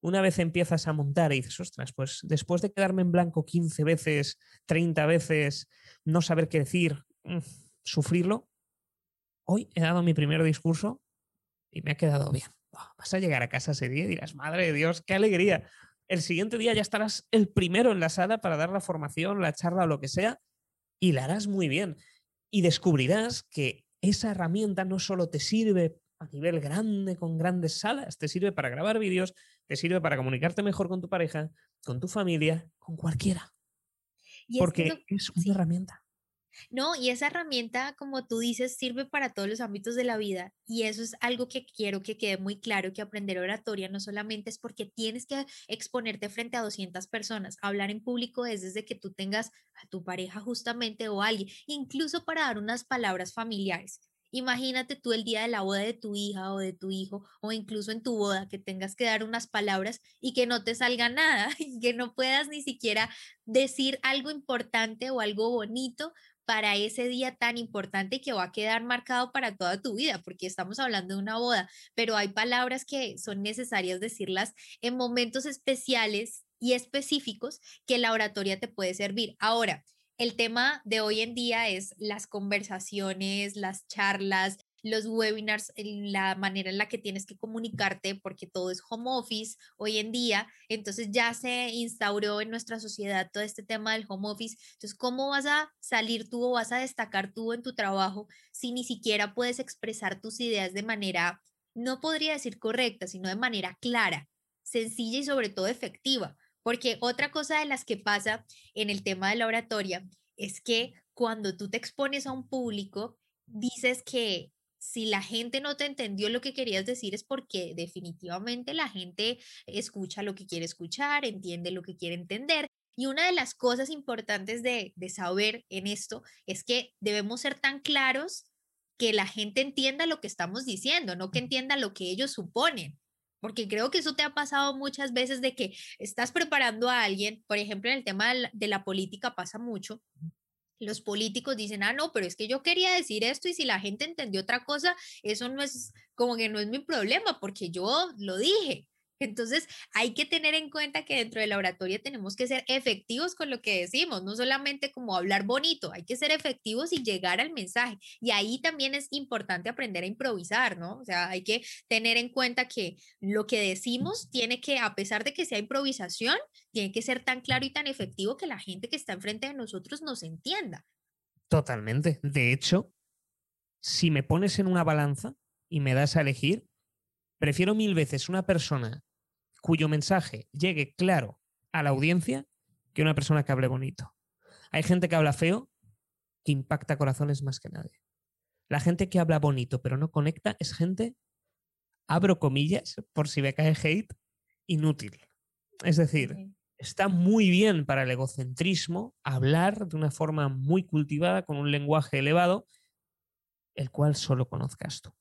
Una vez empiezas a montar y dices, ostras, pues después de quedarme en blanco 15 veces, 30 veces, no saber qué decir, mm, sufrirlo, hoy he dado mi primer discurso y me ha quedado bien. Vas a llegar a casa ese día y dirás, madre de Dios, qué alegría. El siguiente día ya estarás el primero en la sala para dar la formación, la charla o lo que sea, y la harás muy bien. Y descubrirás que esa herramienta no solo te sirve a nivel grande, con grandes salas, te sirve para grabar vídeos, te sirve para comunicarte mejor con tu pareja, con tu familia, con cualquiera. porque es una herramienta. No, y esa herramienta, como tú dices, sirve para todos los ámbitos de la vida y eso es algo que quiero que quede muy claro, que aprender oratoria no solamente es porque tienes que exponerte frente a 200 personas, hablar en público es desde que tú tengas a tu pareja justamente o a alguien, incluso para dar unas palabras familiares. Imagínate tú el día de la boda de tu hija o de tu hijo, o incluso en tu boda, que tengas que dar unas palabras y que no te salga nada, y que no puedas ni siquiera decir algo importante o algo bonito para ese día tan importante que va a quedar marcado para toda tu vida, porque estamos hablando de una boda, pero hay palabras que son necesarias decirlas en momentos especiales y específicos que la oratoria te puede servir. Ahora, el tema de hoy en día es las conversaciones, las charlas, los webinars, la manera en la que tienes que comunicarte, porque todo es home office hoy en día, entonces ya se instauró en nuestra sociedad todo este tema del home office, entonces ¿cómo vas a salir tú o vas a destacar tú en tu trabajo si ni siquiera puedes expresar tus ideas de manera, no podría decir correcta, sino de manera clara, sencilla y sobre todo efectiva? Porque otra cosa de las que pasa en el tema de la oratoria es que cuando tú te expones a un público, dices que si la gente no te entendió lo que querías decir es porque definitivamente la gente escucha lo que quiere escuchar, entiende lo que quiere entender. Y una de las cosas importantes de, saber en esto es que debemos ser tan claros que la gente entienda lo que estamos diciendo, no que entienda lo que ellos suponen. Porque creo que eso te ha pasado muchas veces de que estás preparando a alguien, por ejemplo, en el tema de la política pasa mucho, los políticos dicen, ah, no, pero es que yo quería decir esto y si la gente entendió otra cosa, eso no es como que no es mi problema porque yo lo dije. Entonces, hay que tener en cuenta que dentro de la oratoria tenemos que ser efectivos con lo que decimos, no solamente como hablar bonito, hay que ser efectivos y llegar al mensaje. Y ahí también es importante aprender a improvisar, ¿no? O sea, hay que tener en cuenta que lo que decimos tiene que, a pesar de que sea improvisación, tiene que ser tan claro y tan efectivo que la gente que está enfrente de nosotros nos entienda. Totalmente. De hecho, si me pones en una balanza y me das a elegir, prefiero mil veces una persona cuyo mensaje llegue claro a la audiencia que una persona que hable bonito. Hay gente que habla feo que impacta corazones más que nadie. La gente que habla bonito pero no conecta es gente, abro comillas, por si me cae hate, inútil. Es decir, está muy bien para el egocentrismo hablar de una forma muy cultivada, con un lenguaje elevado, el cual solo conozcas tú.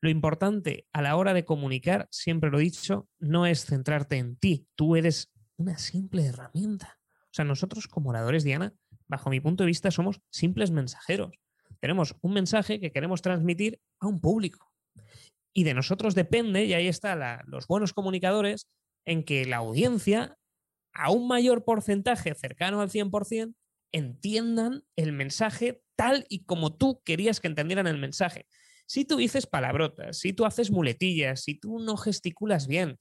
Lo importante a la hora de comunicar, siempre lo he dicho, no es centrarte en ti, tú eres una simple herramienta. O sea, nosotros como oradores, Diana, bajo mi punto de vista, somos simples mensajeros. Tenemos un mensaje que queremos transmitir a un público. Y de nosotros depende, y ahí están los buenos comunicadores, en que la audiencia, a un mayor porcentaje cercano al 100%, entiendan el mensaje tal y como tú querías que entendieran el mensaje. Si tú dices palabrotas, si tú haces muletillas, si tú no gesticulas bien,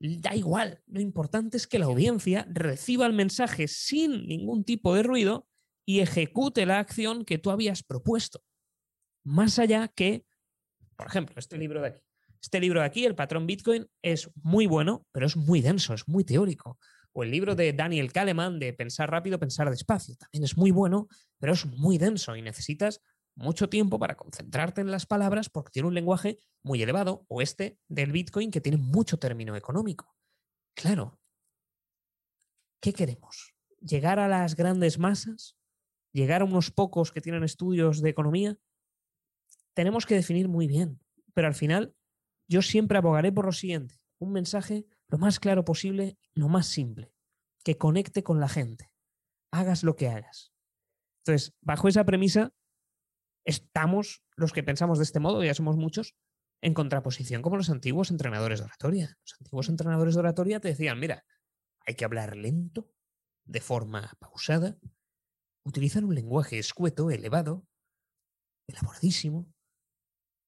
da igual. Lo importante es que la audiencia reciba el mensaje sin ningún tipo de ruido y ejecute la acción que tú habías propuesto. Más allá que, por ejemplo, este libro de aquí. Este libro de aquí, El patrón Bitcoin, es muy bueno, pero es muy denso, es muy teórico. O el libro de Daniel Kahneman de Pensar rápido, pensar despacio. También es muy bueno, pero es muy denso y necesitas mucho tiempo para concentrarte en las palabras porque tiene un lenguaje muy elevado, o este del Bitcoin que tiene mucho término económico. Claro, ¿qué queremos? ¿Llegar a las grandes masas? ¿Llegar a unos pocos que tienen estudios de economía? Tenemos que definir muy bien, pero al final yo siempre abogaré por lo siguiente, un mensaje lo más claro posible, lo más simple, que conecte con la gente, hagas lo que hagas. Entonces, bajo esa premisa, estamos los que pensamos de este modo, ya somos muchos, en contraposición como los antiguos entrenadores de oratoria. Los antiguos entrenadores de oratoria te decían, mira, hay que hablar lento, de forma pausada, utilizar un lenguaje escueto, elevado, elaboradísimo,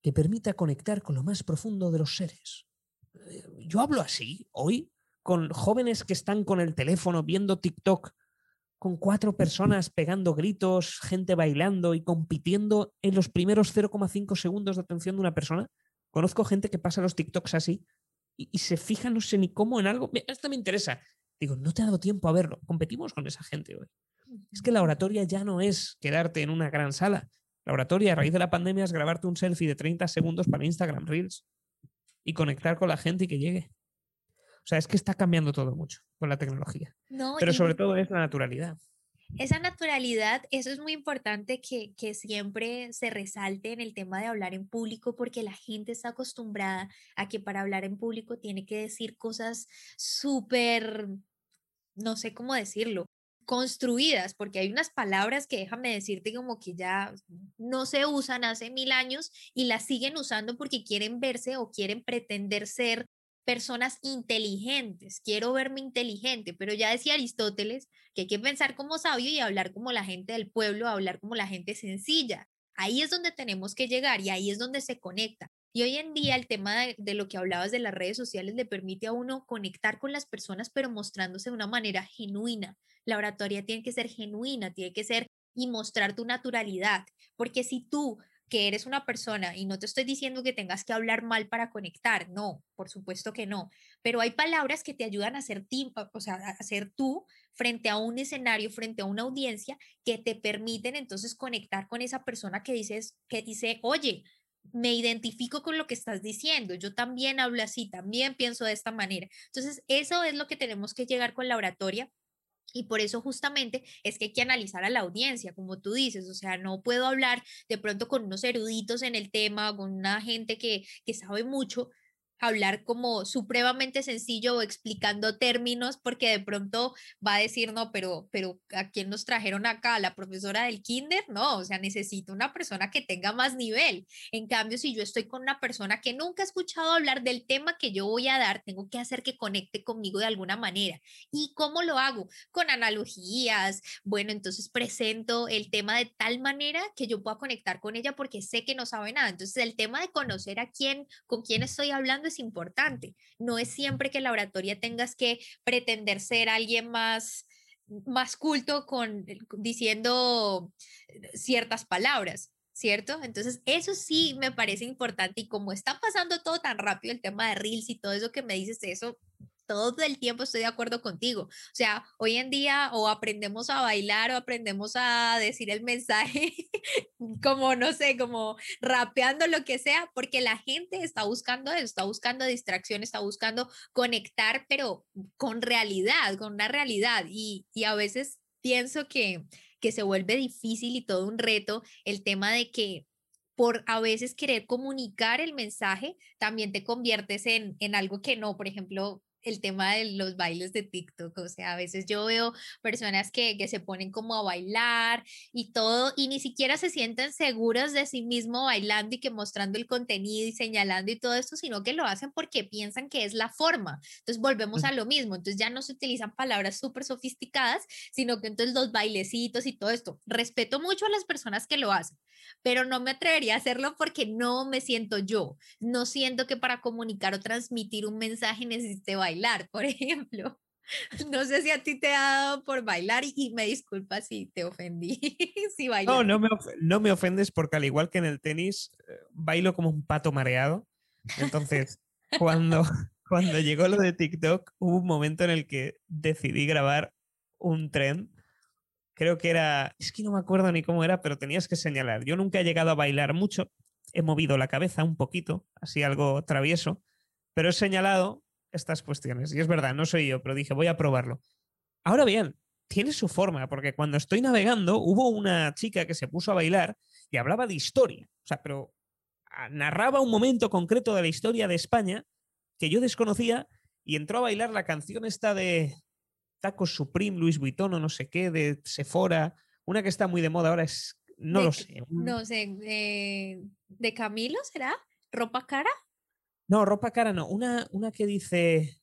que permita conectar con lo más profundo de los seres. Eh, yo hablo así hoy con jóvenes que están con el teléfono viendo TikTok con cuatro personas pegando gritos, gente bailando y compitiendo en los primeros 0,5 segundos de atención de una persona. Conozco gente que pasa los TikToks así y, se fija no sé ni cómo en algo. Esto me interesa. Digo, no te ha dado tiempo a verlo. Competimos con esa gente hoy. Es que la oratoria ya no es quedarte en una gran sala. La oratoria a raíz de la pandemia es grabarte un selfie de 30 segundos para Instagram Reels y conectar con la gente y que llegue. O sea, es que está cambiando todo mucho con la tecnología. Pero sobre todo es la naturalidad. Esa naturalidad, eso es muy importante que, que siempre se resalte en el tema de hablar en público porque la gente está acostumbrada a que para hablar en público tiene que decir cosas súper, no sé cómo decirlo, construidas, porque hay unas palabras que déjame decirte como que ya no se usan hace mil años y las siguen usando porque quieren verse o quieren pretender ser personas inteligentes, quiero verme inteligente, pero ya decía Aristóteles que hay que pensar como sabio y hablar como la gente del pueblo, hablar como la gente sencilla. Ahí es donde tenemos que llegar y ahí es donde se conecta. Y hoy en día el tema de, lo que hablabas de las redes sociales le permite a uno conectar con las personas, pero mostrándose de una manera genuina. La oratoria tiene que ser genuina, tiene que ser y mostrar tu naturalidad, porque si tú que eres una persona y no te estoy diciendo que tengas que hablar mal para conectar, no, por supuesto que no, pero hay palabras que te ayudan a ser, o sea, a tú frente a un escenario, frente a una audiencia que te permiten entonces conectar con esa persona que dices que dice, "Oye, me identifico con lo que estás diciendo, yo también hablo así, también pienso de esta manera." Entonces, eso es lo que tenemos que llegar con la oratoria y por eso justamente es que hay que analizar a la audiencia, como tú dices, o sea, no puedo hablar de pronto con unos eruditos en el tema, con una gente que, que sabe mucho, hablar como supremamente sencillo o explicando términos porque de pronto va a decir, no, pero, pero ¿a quién nos trajeron acá? ¿La profesora del kinder? No, o sea, necesito una persona que tenga más nivel. En cambio, si yo estoy con una persona que nunca ha escuchado hablar del tema que yo voy a dar, tengo que hacer que conecte conmigo de alguna manera. ¿Y cómo lo hago? Con analogías. Bueno, entonces presento el tema de tal manera que yo pueda conectar con ella porque sé que no sabe nada. Entonces, el tema de conocer a quién, con quién estoy hablando importante. No es siempre que la oratoria tengas que pretender ser alguien más más culto con diciendo ciertas palabras, ¿cierto? Entonces, eso sí me parece importante y como está pasando todo tan rápido el tema de Reels y todo eso que me dices, eso todo el tiempo estoy de acuerdo contigo. O sea, hoy en día o aprendemos a bailar o aprendemos a decir el mensaje como, no sé, como rapeando lo que sea, porque la gente está buscando eso, está buscando distracción, está buscando conectar, pero con realidad, con una realidad. Y, y a veces pienso que, que se vuelve difícil y todo un reto el tema de que por a veces querer comunicar el mensaje, también te conviertes en, en algo que no, por ejemplo, el tema de los bailes de TikTok. O sea, a veces yo veo personas que, que, se ponen como a bailar y todo, y ni siquiera se sienten seguras de sí mismo bailando y que mostrando el contenido y señalando y todo esto, sino que lo hacen porque piensan que es la forma. Entonces volvemos a lo mismo. Entonces ya no se utilizan palabras súper sofisticadas, sino que entonces los bailecitos y todo esto. Respeto mucho a las personas que lo hacen, pero no me atrevería a hacerlo porque no me siento yo. No siento que para comunicar o transmitir un mensaje necesite bailar por ejemplo. No sé si a ti te ha dado por bailar y, me disculpa si te ofendí. si no, no me, no me ofendes porque al igual que en el tenis, eh, bailo como un pato mareado. Entonces, cuando, cuando llegó lo de TikTok, hubo un momento en el que decidí grabar un tren. Creo que era, es que no me acuerdo ni cómo era, pero tenías que señalar. Yo nunca he llegado a bailar mucho, he movido la cabeza un poquito, así algo travieso, pero he señalado estas cuestiones. Y es verdad, no soy yo, pero dije, voy a probarlo. Ahora bien, tiene su forma, porque cuando estoy navegando hubo una chica que se puso a bailar y hablaba de historia. O sea, pero narraba un momento concreto de la historia de España que yo desconocía y entró a bailar la canción esta de Tacos Supreme, Luis Vuitton o no sé qué, de Sephora, una que está muy de moda ahora es, no lo sé. No sé, de, de Camilo será? ¿Ropa cara? No, ropa cara no. Una, una que dice.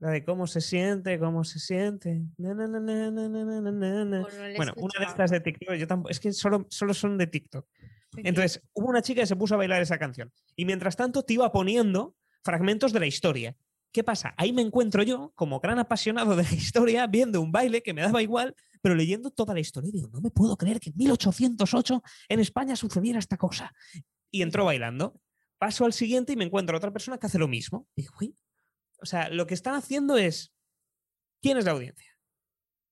La de cómo se siente, cómo se siente. bueno, una de estas de TikTok. Yo tampoco, es que solo, solo son de TikTok. Entonces, hubo una chica que se puso a bailar esa canción. Y mientras tanto, te iba poniendo fragmentos de la historia. ¿Qué pasa? Ahí me encuentro yo, como gran apasionado de la historia, viendo un baile que me daba igual, pero leyendo toda la historia. Y digo, no me puedo creer que en 1808 en España sucediera esta cosa. Y entró bailando paso al siguiente y me encuentro a otra persona que hace lo mismo. Y digo, o sea, lo que están haciendo es, ¿quién es la audiencia?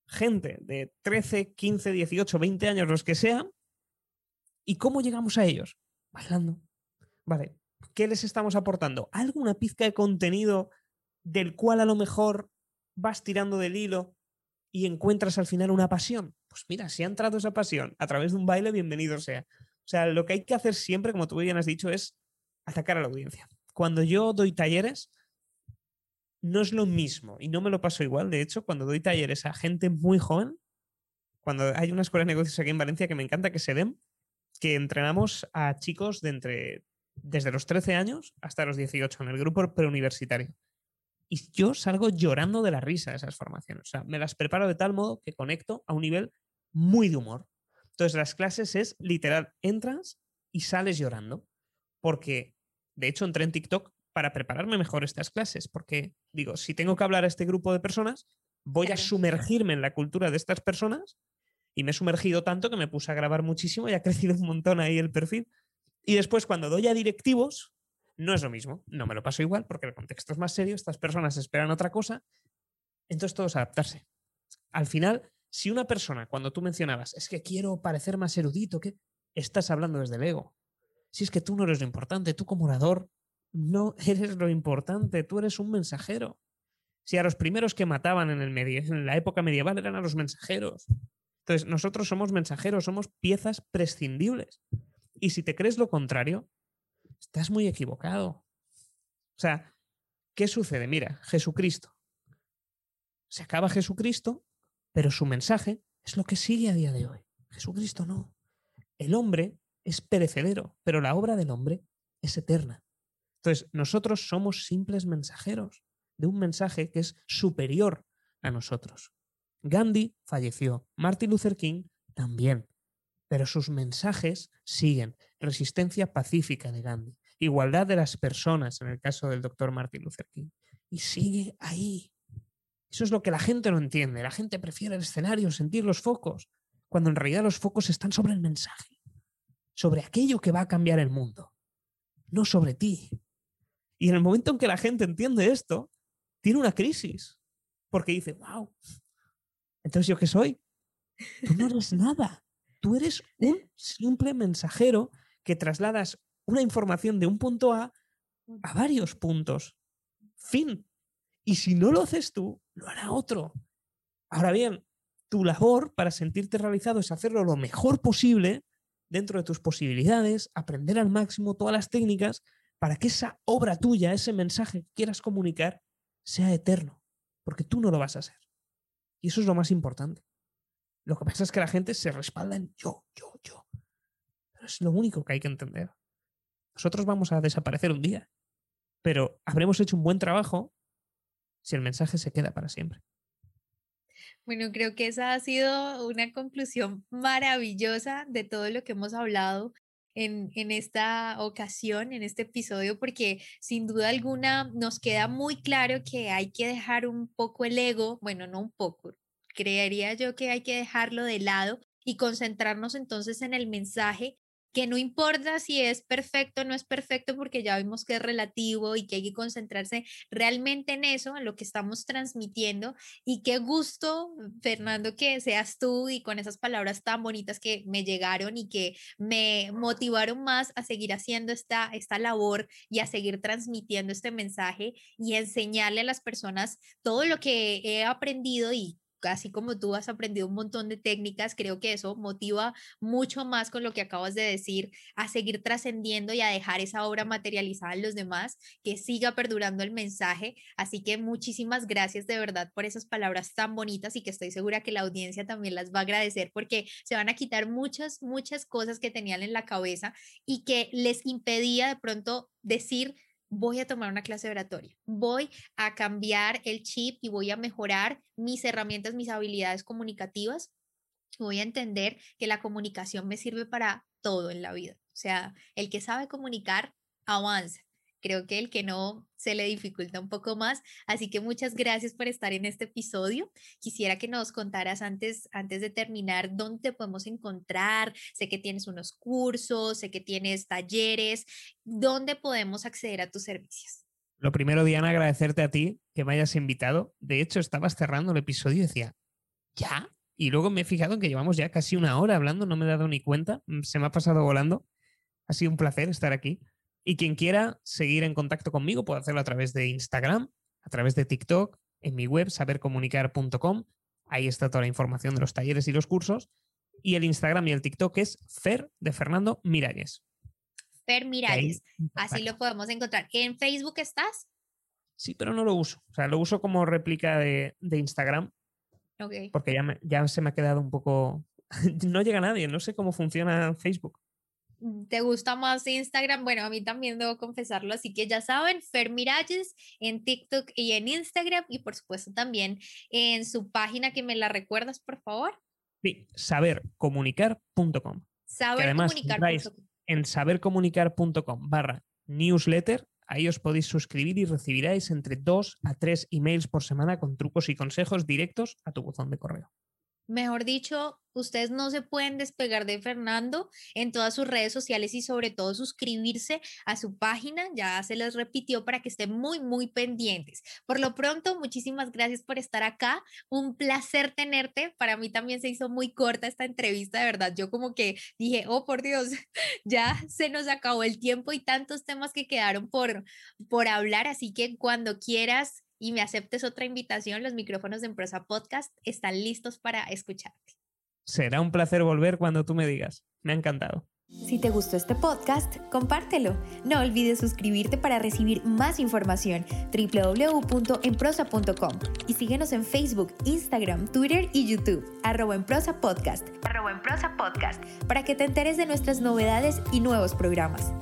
Gente de 13, 15, 18, 20 años, los que sean. ¿Y cómo llegamos a ellos? Bailando. Vale, ¿qué les estamos aportando? ¿Alguna pizca de contenido del cual a lo mejor vas tirando del hilo y encuentras al final una pasión? Pues mira, si ha entrado esa pasión a través de un baile, bienvenido sea. O sea, lo que hay que hacer siempre, como tú bien has dicho, es atacar a la audiencia. Cuando yo doy talleres, no es lo mismo y no me lo paso igual. De hecho, cuando doy talleres a gente muy joven, cuando hay una escuela de negocios aquí en Valencia que me encanta que se den, que entrenamos a chicos de entre desde los 13 años hasta los 18 en el grupo preuniversitario. Y yo salgo llorando de la risa de esas formaciones. O sea, me las preparo de tal modo que conecto a un nivel muy de humor. Entonces, las clases es literal, entras y sales llorando porque de hecho entré en TikTok para prepararme mejor estas clases, porque digo, si tengo que hablar a este grupo de personas, voy a sumergirme en la cultura de estas personas y me he sumergido tanto que me puse a grabar muchísimo y ha crecido un montón ahí el perfil. Y después cuando doy a directivos, no es lo mismo, no me lo paso igual porque el contexto es más serio, estas personas esperan otra cosa, entonces todo es adaptarse. Al final, si una persona, cuando tú mencionabas, es que quiero parecer más erudito, que estás hablando desde el ego, si es que tú no eres lo importante, tú como orador no eres lo importante, tú eres un mensajero. Si a los primeros que mataban en, el en la época medieval eran a los mensajeros. Entonces, nosotros somos mensajeros, somos piezas prescindibles. Y si te crees lo contrario, estás muy equivocado. O sea, ¿qué sucede? Mira, Jesucristo. Se acaba Jesucristo, pero su mensaje es lo que sigue a día de hoy. Jesucristo no. El hombre es perecedero, pero la obra del hombre es eterna. Entonces, nosotros somos simples mensajeros de un mensaje que es superior a nosotros. Gandhi falleció, Martin Luther King también, pero sus mensajes siguen. Resistencia pacífica de Gandhi, igualdad de las personas en el caso del doctor Martin Luther King. Y sigue ahí. Eso es lo que la gente no entiende. La gente prefiere el escenario, sentir los focos, cuando en realidad los focos están sobre el mensaje sobre aquello que va a cambiar el mundo, no sobre ti. Y en el momento en que la gente entiende esto, tiene una crisis, porque dice, wow, entonces yo qué soy? Tú no eres nada, tú eres un simple mensajero que trasladas una información de un punto A a varios puntos. Fin. Y si no lo haces tú, lo hará otro. Ahora bien, tu labor para sentirte realizado es hacerlo lo mejor posible dentro de tus posibilidades, aprender al máximo todas las técnicas para que esa obra tuya, ese mensaje que quieras comunicar, sea eterno, porque tú no lo vas a ser. Y eso es lo más importante. Lo que pasa es que la gente se respalda en yo, yo, yo. Pero es lo único que hay que entender. Nosotros vamos a desaparecer un día, pero habremos hecho un buen trabajo si el mensaje se queda para siempre. Bueno, creo que esa ha sido una conclusión maravillosa de todo lo que hemos hablado en, en, esta ocasión, en este episodio, porque sin duda alguna nos queda muy claro que hay que dejar un poco el ego, bueno, no un poco, creería yo que hay que dejarlo de lado y concentrarnos entonces en el mensaje que no importa si es perfecto o no es perfecto, porque ya vimos que es relativo y que hay que concentrarse realmente en eso, en lo que estamos transmitiendo. Y qué gusto, Fernando, que seas tú y con esas palabras tan bonitas que me llegaron y que me motivaron más a seguir haciendo esta, esta labor y a seguir transmitiendo este mensaje y enseñarle a las personas todo lo que he aprendido y así como tú has aprendido un montón de técnicas, creo que eso motiva mucho más con lo que acabas de decir, a seguir trascendiendo y a dejar esa obra materializada en los demás, que siga perdurando el mensaje. Así que muchísimas gracias de verdad por esas palabras tan bonitas y que estoy segura que la audiencia también las va a agradecer porque se van a quitar muchas, muchas cosas que tenían en la cabeza y que les impedía de pronto decir voy a tomar una clase de oratoria, voy a cambiar el chip y voy a mejorar mis herramientas, mis habilidades comunicativas. Voy a entender que la comunicación me sirve para todo en la vida. O sea, el que sabe comunicar avanza Creo que el que no se le dificulta un poco más. Así que muchas gracias por estar en este episodio. Quisiera que nos contaras antes, antes de terminar dónde te podemos encontrar. Sé que tienes unos cursos, sé que tienes talleres. ¿Dónde podemos acceder a tus servicios? Lo primero, Diana, agradecerte a ti que me hayas invitado. De hecho, estabas cerrando el episodio y decía, ¿ya? Y luego me he fijado en que llevamos ya casi una hora hablando, no me he dado ni cuenta, mm, se me ha pasado volando. Ha sido un placer estar aquí. Y quien quiera seguir en contacto conmigo puede hacerlo a través de Instagram, a través de TikTok, en mi web sabercomunicar.com. Ahí está toda la información de los talleres y los cursos. Y el Instagram y el TikTok es Fer de Fernando Miralles. Fer Miralles. Así lo podemos encontrar. ¿En Facebook estás? Sí, pero no lo uso. O sea, lo uso como réplica de, Instagram. Porque ya, ya se me ha quedado un poco... no llega nadie, no sé cómo funciona Facebook. Te gusta más Instagram, bueno, a mí también debo confesarlo, así que ya saben, Fer Miralles en TikTok y en Instagram y por supuesto también en su página que me la recuerdas, por favor. Sí, sabercomunicar.com. Sabercomunicar.com. En sabercomunicar.com barra newsletter, ahí os podéis suscribir y recibiráis entre dos a tres emails por semana con trucos y consejos directos a tu buzón de correo. Mejor dicho, ustedes no se pueden despegar de Fernando en todas sus redes sociales y sobre todo suscribirse a su página. Ya se les repitió para que estén muy, muy pendientes. Por lo pronto, muchísimas gracias por estar acá. Un placer tenerte. Para mí también se hizo muy corta esta entrevista, de verdad. Yo como que dije, oh, por Dios, ya se nos acabó el tiempo y tantos temas que quedaron por, por hablar. Así que cuando quieras y me aceptes otra invitación, los micrófonos de Emprosa Podcast están listos para escucharte. Será un placer volver cuando tú me digas. Me ha encantado. Si te gustó este podcast, compártelo. No olvides suscribirte para recibir más información www.enprosa.com y síguenos en Facebook, Instagram, Twitter y YouTube, arroba en podcast, arroba en prosa podcast, para que te enteres de nuestras novedades y nuevos programas.